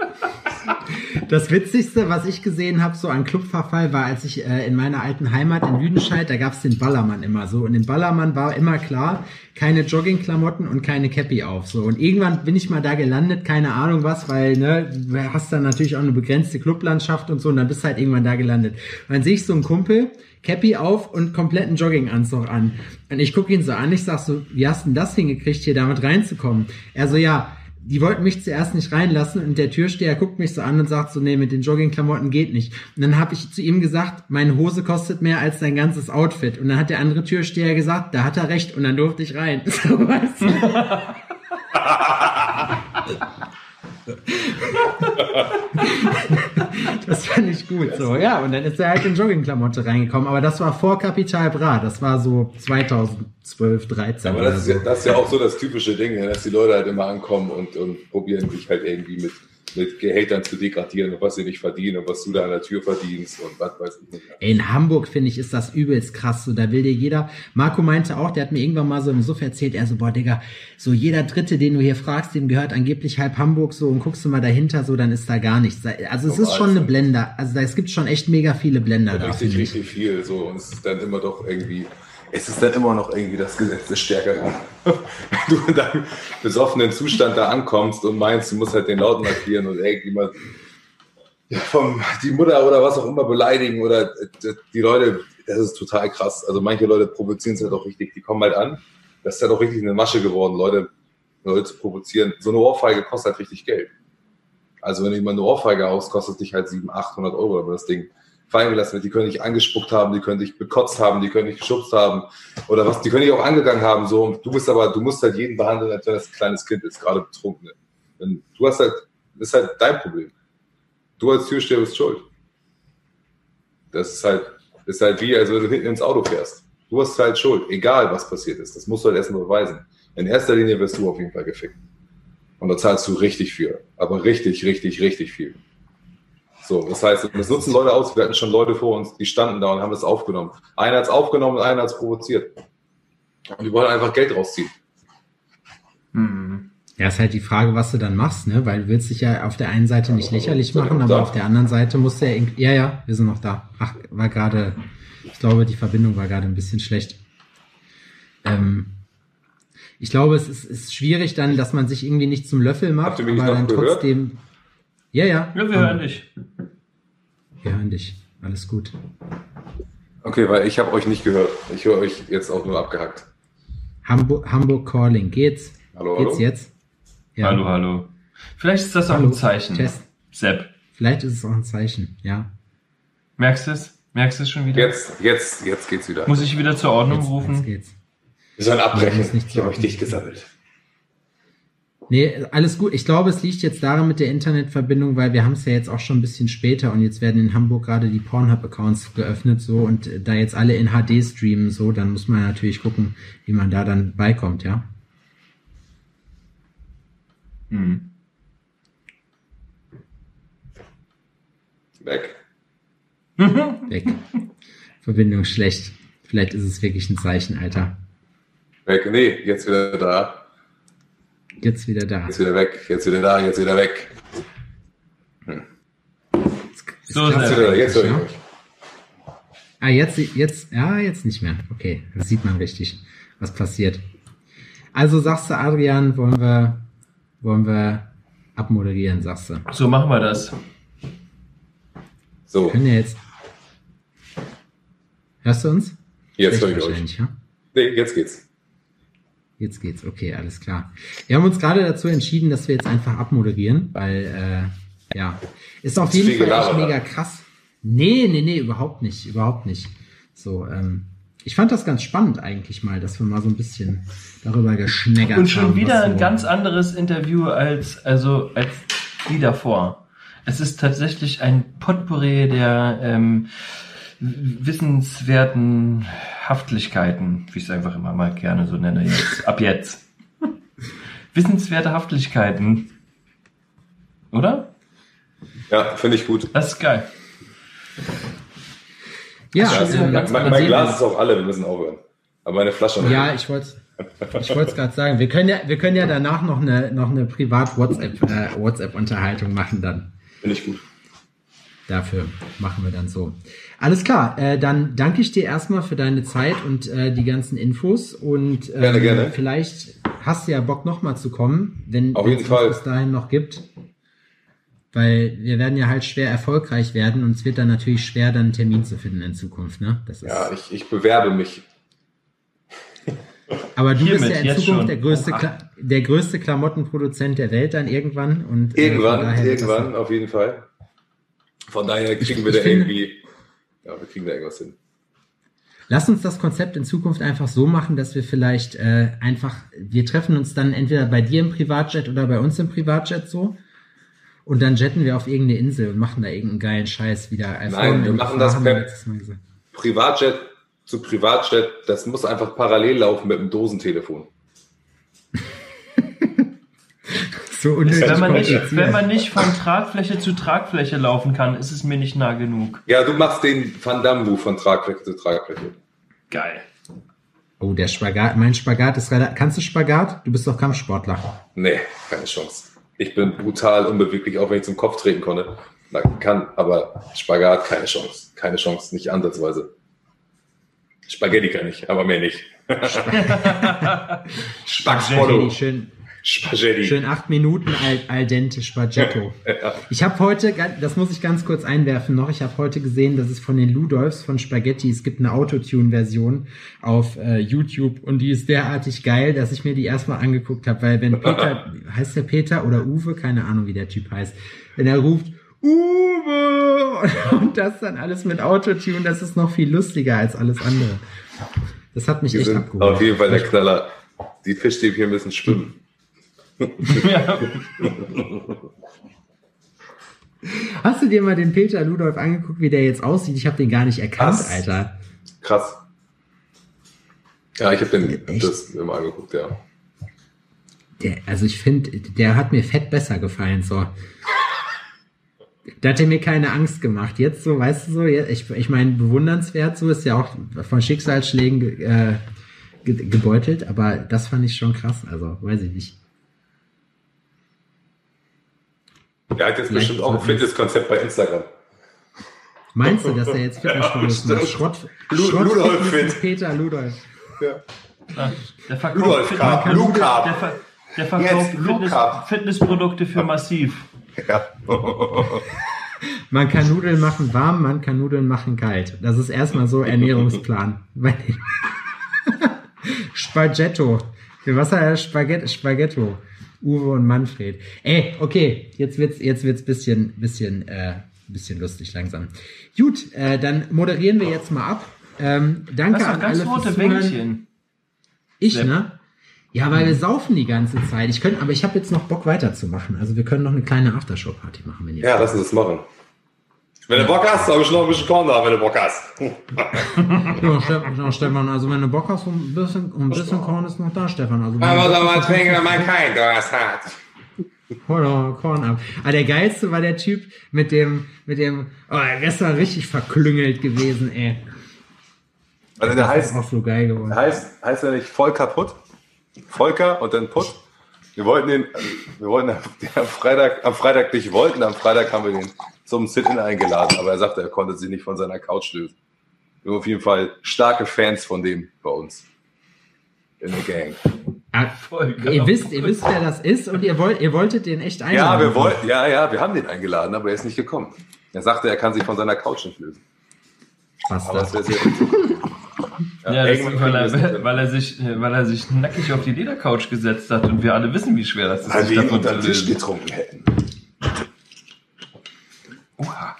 Das Witzigste, was ich gesehen habe, so an Clubverfall, war, als ich äh, in meiner alten Heimat in Lüdenscheid, da gab's den Ballermann immer so. Und im Ballermann war immer klar, keine Joggingklamotten und keine Cappy auf. So. Und irgendwann bin ich mal da gelandet, keine Ahnung was, weil, ne, du hast dann natürlich auch eine begrenzte Clublandschaft und so, und dann bist du halt irgendwann da gelandet. Und dann sehe ich so einen Kumpel, Cappy auf und kompletten Jogginganzug an. Und ich gucke ihn so an, ich sag so, wie hast du denn das hingekriegt, hier damit reinzukommen? Er so, ja, die wollten mich zuerst nicht reinlassen und der Türsteher guckt mich so an und sagt so, nee, mit den Joggingklamotten geht nicht. Und dann habe ich zu ihm gesagt, meine Hose kostet mehr als dein ganzes Outfit. Und dann hat der andere Türsteher gesagt, da hat er recht und dann durfte ich rein. [LAUGHS] So, weißt du? [LAUGHS] das fand ich gut. So, ja, und dann ist er halt in Joggingklamotte reingekommen. Aber das war vor Kapital Bra. Das war so 2012, 13. Aber das ist, so. ja, das ist ja auch so das typische Ding, dass die Leute halt immer ankommen und, und probieren sich halt irgendwie mit, mit Gehältern zu degradieren und was sie nicht verdienen und was du da an der Tür verdienst und was weiß ich nicht. Ey, in Hamburg finde ich, ist das übelst krass. So, da will dir jeder. Marco meinte auch, der hat mir irgendwann mal so im Suff erzählt, er so, boah, Digga, so jeder Dritte, den du hier fragst, dem gehört angeblich halb Hamburg so und guckst du mal dahinter, so, dann ist da gar nichts. Also es ist Normal, schon eine. Blender. Also da, es gibt schon echt mega viele Blender da. richtig, richtig viel. So, und es ist dann immer doch irgendwie, es ist dann immer noch irgendwie das Gesetz des Stärkeren. Wenn du in deinem besoffenen Zustand da ankommst und meinst, du musst halt den Laut markieren und irgendjemand vom, die Mutter oder was auch immer beleidigen oder äh, die Leute, das ist total krass. Also manche Leute provozieren es halt auch richtig, die kommen halt an. Das ist halt auch richtig eine Masche geworden, Leute, Leute zu provozieren. So eine Ohrfeige kostet halt richtig Geld. Also wenn du jemand eine Ohrfeige haust, kostet dich halt 700, 800 Euro, aber das Ding fallen gelassen wird. Die können dich angespuckt haben, die können dich bekotzt haben, die können dich geschubst haben oder was, die können dich auch angegangen haben. So, du bist aber, du musst halt jeden behandeln, als wenn das ein kleines Kind ist, gerade betrunken. Denn du hast halt, das ist halt dein Problem. Du als Türsteher bist schuld. Das ist halt, das ist halt wie, als wenn du hinten ins Auto fährst. Du hast halt schuld, egal was passiert ist. Das musst du halt erstmal beweisen. In erster Linie wirst du auf jeden Fall gefickt. Und da zahlst du richtig für. Aber richtig, richtig, richtig viel. So, das heißt, das nutzen Leute aus. Wir hatten schon Leute vor uns, die standen da und haben das aufgenommen. Einer hat es aufgenommen und einer hat es provoziert. Und die wollen einfach Geld rausziehen. Hm. Ja, ist halt die Frage, was du dann machst, ne? Weil du willst dich ja auf der einen Seite nicht lächerlich machen, aber auf der anderen Seite musst du ja, ja, ja, wir sind noch da. Ach, war gerade, ich glaube, die Verbindung war gerade ein bisschen schlecht. Ähm, ich glaube, es ist, ist schwierig dann, dass man sich irgendwie nicht zum Löffel macht, aber dann gehört? trotzdem. Ja, ja. Ja, wir hören dich. Wir hören dich. Alles gut. Okay, weil ich habe euch nicht gehört. Ich höre euch jetzt auch nur abgehackt. Hamburg, Hamburg Calling. Geht's? Hallo, Geht's hallo? jetzt? Ja. Hallo, hallo. Vielleicht ist das auch hallo. ein Zeichen. Test. Sepp. Vielleicht ist es auch ein Zeichen, ja. Merkst du es? Merkst du es schon wieder? Jetzt, jetzt, jetzt geht's wieder. Muss ich wieder zur Ordnung jetzt, rufen? Jetzt geht's. Wir sollen abbrechen. Ich habe euch dicht gesammelt. Nee, alles gut. Ich glaube, es liegt jetzt daran mit der Internetverbindung, weil wir haben es ja jetzt auch schon ein bisschen später und jetzt werden in Hamburg gerade die Pornhub-Accounts geöffnet so und da jetzt alle in HD streamen so, dann muss man natürlich gucken, wie man da dann beikommt, ja. Hm. Weg. [LAUGHS] [LAUGHS] Weg. Verbindung schlecht. Vielleicht ist es wirklich ein Zeichen, Alter. Weg. Nee, jetzt wieder da. Jetzt wieder da. Jetzt wieder weg, jetzt wieder da, jetzt wieder weg. Hm. So ist jetzt wieder, jetzt höre ich euch. Ah, jetzt, jetzt, ja, jetzt nicht mehr. Okay, das sieht man richtig, was passiert. Also sagst du, Adrian, wollen wir, wollen wir abmoderieren, sagst du. So machen wir das. So. Wir können ja jetzt. Hörst du uns? Jetzt höre ich euch. Ja? Nee, jetzt geht's. Jetzt geht's, okay, alles klar. Wir haben uns gerade dazu entschieden, dass wir jetzt einfach abmoderieren, weil, äh, ja, ist auf jeden Fall echt mega krass. Nee, nee, nee, überhaupt nicht, überhaupt nicht. So, ähm, ich fand das ganz spannend eigentlich mal, dass wir mal so ein bisschen darüber geschneggert haben. Und schon haben, wieder ein so ganz anderes Interview als, also, als die davor. Es ist tatsächlich ein Potpourri der, ähm, wissenswerten Haftlichkeiten, wie ich es einfach immer mal gerne so nenne, jetzt, ab jetzt. Wissenswerte Haftlichkeiten. Oder? Ja, finde ich gut. Das ist geil. Ja, also, äh, mein, mein, mein Glas ist auch alle, wir müssen aufhören. Aber meine Flasche noch. Ja, ich wollte ich wollte es gerade sagen. Wir können ja, wir können ja danach noch eine, noch eine Privat-WhatsApp, äh, WhatsApp-Unterhaltung machen dann. Finde ich gut. Dafür machen wir dann so. Alles klar, äh, dann danke ich dir erstmal für deine Zeit und äh, die ganzen Infos und ähm, gerne, gerne. vielleicht hast du ja Bock nochmal zu kommen, wenn es bis dahin noch gibt. Weil wir werden ja halt schwer erfolgreich werden und es wird dann natürlich schwer, dann einen Termin zu finden in Zukunft. Ne? Das ist ja, ich, ich bewerbe mich. Aber du Hiermit, bist ja in Zukunft der größte, der größte Klamottenproduzent der Welt dann irgendwann. Und, äh, irgendwann, äh, irgendwann, auf jeden Fall. Von daher kriegen wir da irgendwie, ja, wir kriegen da irgendwas hin. Lass uns das Konzept in Zukunft einfach so machen, dass wir vielleicht äh, einfach, wir treffen uns dann entweder bei dir im Privatjet oder bei uns im Privatjet so. Und dann jetten wir auf irgendeine Insel und machen da irgendeinen geilen Scheiß wieder. Nein, wir machen das per Privatjet zu Privatjet. Das muss einfach parallel laufen mit dem Dosentelefon. So unnötig wenn man, nicht, wenn man nicht von Tragfläche zu Tragfläche laufen kann, ist es mir nicht nah genug. Ja, du machst den Van Damme von Tragfläche zu Tragfläche. Geil. Oh, der Spagat, mein Spagat ist relativ. Kannst du Spagat? Du bist doch Kampfsportler. Nee, keine Chance. Ich bin brutal unbeweglich, auch wenn ich zum Kopf treten konnte. Man kann, aber Spagat, keine Chance. Keine Chance, nicht ansatzweise. Spaghetti kann ich, aber mehr nicht. [LAUGHS] Spaghetti, schön, Spaghetti. Schön acht Minuten al, al dente Spaghetto. [LAUGHS] ja. Ich habe heute, das muss ich ganz kurz einwerfen noch, ich habe heute gesehen, dass es von den Ludolfs von Spaghetti, es gibt eine Autotune-Version auf äh, YouTube und die ist derartig geil, dass ich mir die erstmal angeguckt habe, weil wenn Peter, [LAUGHS] heißt der Peter oder Uwe, keine Ahnung, wie der Typ heißt, wenn er ruft, Uwe! [LAUGHS] Und das dann alles mit Autotune, das ist noch viel lustiger als alles andere. Das hat mich Wir echt abgeholt. Auf jeden Fall der Knaller. Die Fischstäbchen müssen schwimmen ja. Hast du dir mal den Peter Ludolf angeguckt, wie der jetzt aussieht? Ich habe den gar nicht erkannt, Krass. Alter. Krass. Ja, ich habe den Echt? das immer angeguckt, ja. Der, also ich finde, der hat mir fett besser gefallen, so. Da hat er mir keine Angst gemacht. Jetzt so, weißt du so, ich, ich meine, bewundernswert, so ist ja auch von Schicksalsschlägen äh, ge gebeutelt, aber das fand ich schon krass. Also, weiß ich nicht. Er hat jetzt Vielleicht bestimmt auch ein Fitnesskonzept bei Instagram. Meinst du, dass er jetzt Fitnessstudios macht? Schrott, Schrott Ludolf Fit. Peter Ludolf. Ja. Ah, der verkauft, Ludolf Fitness, Luca. Der, ver der verkauft Fitness, Fitnessprodukte für Massiv. Ja. [LAUGHS] man kann Nudeln machen warm, man kann Nudeln machen kalt. Das ist erstmal so Ernährungsplan. [LAUGHS] [LAUGHS] Spaghetto. Was hat er? Spaghetto. Uwe und Manfred. Ey, okay, jetzt wird's, jetzt wird's bisschen, bisschen, äh, bisschen lustig langsam. Gut, äh, dann moderieren wir jetzt mal ab. Ähm, danke an alle fürs Zuhören. Ich, Sepp. ne? Ja, weil wir saufen die ganze Zeit. Ich könnte, aber ich habe jetzt noch Bock weiterzumachen. Also wir können noch eine kleine Aftershow-Party machen, wenn ihr. Ja, lass uns das machen. Wenn du Bock hast, habe ich noch ein bisschen Korn da, wenn du Bock hast. [LAUGHS] ja, Stefan, also wenn du Bock hast, ein bisschen, ein bisschen Korn ist noch da, Stefan. Also, aber da mal trinken, wenn man kein hat. Hol doch Korn ab. Aber der geilste war der Typ mit dem, mit dem, oh, der ist da richtig verklüngelt gewesen, ey. Also der heißt, auch so geil geworden. Heißt, heißt er nicht voll kaputt? Volker und dann Putt? Wir wollten den, wir wollten [LAUGHS] am Freitag, am Freitag nicht wollten, am Freitag haben wir den zum Sit-In eingeladen, aber er sagte, er konnte sich nicht von seiner Couch lösen. Wir haben auf jeden Fall starke Fans von dem bei uns. In der Gang. Ah, ihr wisst, ihr wisst, wer das ist und ihr wollt, ihr wolltet den echt einladen. Ja, wir wollten, ja, ja, wir haben den eingeladen, aber er ist nicht gekommen. Er sagte, er kann sich von seiner Couch nicht lösen. Was aber das? Ja, ja das weil, er, [LAUGHS] weil, er sich, weil er sich nackig auf die Ledercouch gesetzt hat und wir alle wissen, wie schwer das ist. Weil wir ihn unter den Tisch getrunken hätten.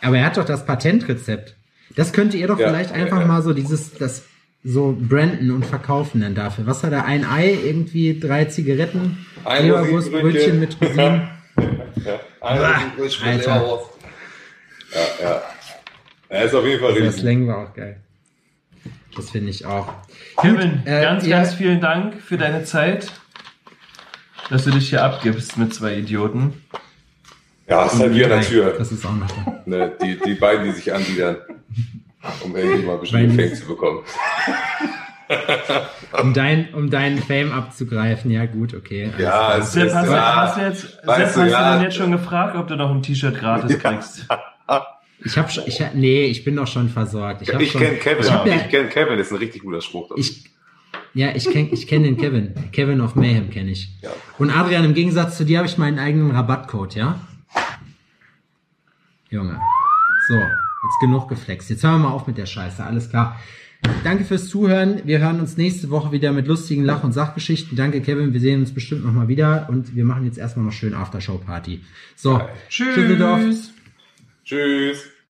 Aber er hat doch das Patentrezept. Das könnte ihr doch ja, vielleicht einfach ja. mal so dieses, das so branden und verkaufen dann dafür. Was hat er? Ein Ei, irgendwie drei Zigaretten, Leberwurstbrötchen mit Rosinen. [LAUGHS] ja, ein Brötchen mit Leberwurst. Ja, ja. Er ist auf jeden Fall richtig. Das Slang war auch geil. Das finde ich auch. Kevin, äh, ganz, ja. ganz vielen Dank für deine Zeit, dass du dich hier abgibst mit zwei Idioten. Ja, es ist halt wie an der Tür. Das ist auch noch. Ne, die, die beiden, die sich anbiedern, um irgendwie mal ein bisschen Fame zu bekommen. [LAUGHS] um, dein, um deinen Fame abzugreifen, ja gut, okay. Ja, es Sepp, ist, hast, ja, hast du jetzt, Sepp, hast du ja, denn jetzt schon gefragt, ob du noch ein T-Shirt gratis ja. kriegst? [LAUGHS] Ich habe schon, ich, nee, ich bin doch schon versorgt. Ich, ich kenne Kevin. Ich, ja, ich kenne Kevin, das ist ein richtig guter Spruch. Ich, ja, ich kenne ich kenn den Kevin. Kevin of Mayhem kenne ich. Ja. Und Adrian, im Gegensatz zu dir habe ich meinen eigenen Rabattcode, ja? Junge. So, jetzt genug geflext. Jetzt hören wir mal auf mit der Scheiße. Alles klar. Danke fürs Zuhören. Wir hören uns nächste Woche wieder mit lustigen Lach- und Sachgeschichten. Danke, Kevin. Wir sehen uns bestimmt nochmal wieder und wir machen jetzt erstmal noch schön Aftershow-Party. So, Tschüss. Tschüss. Tschüss.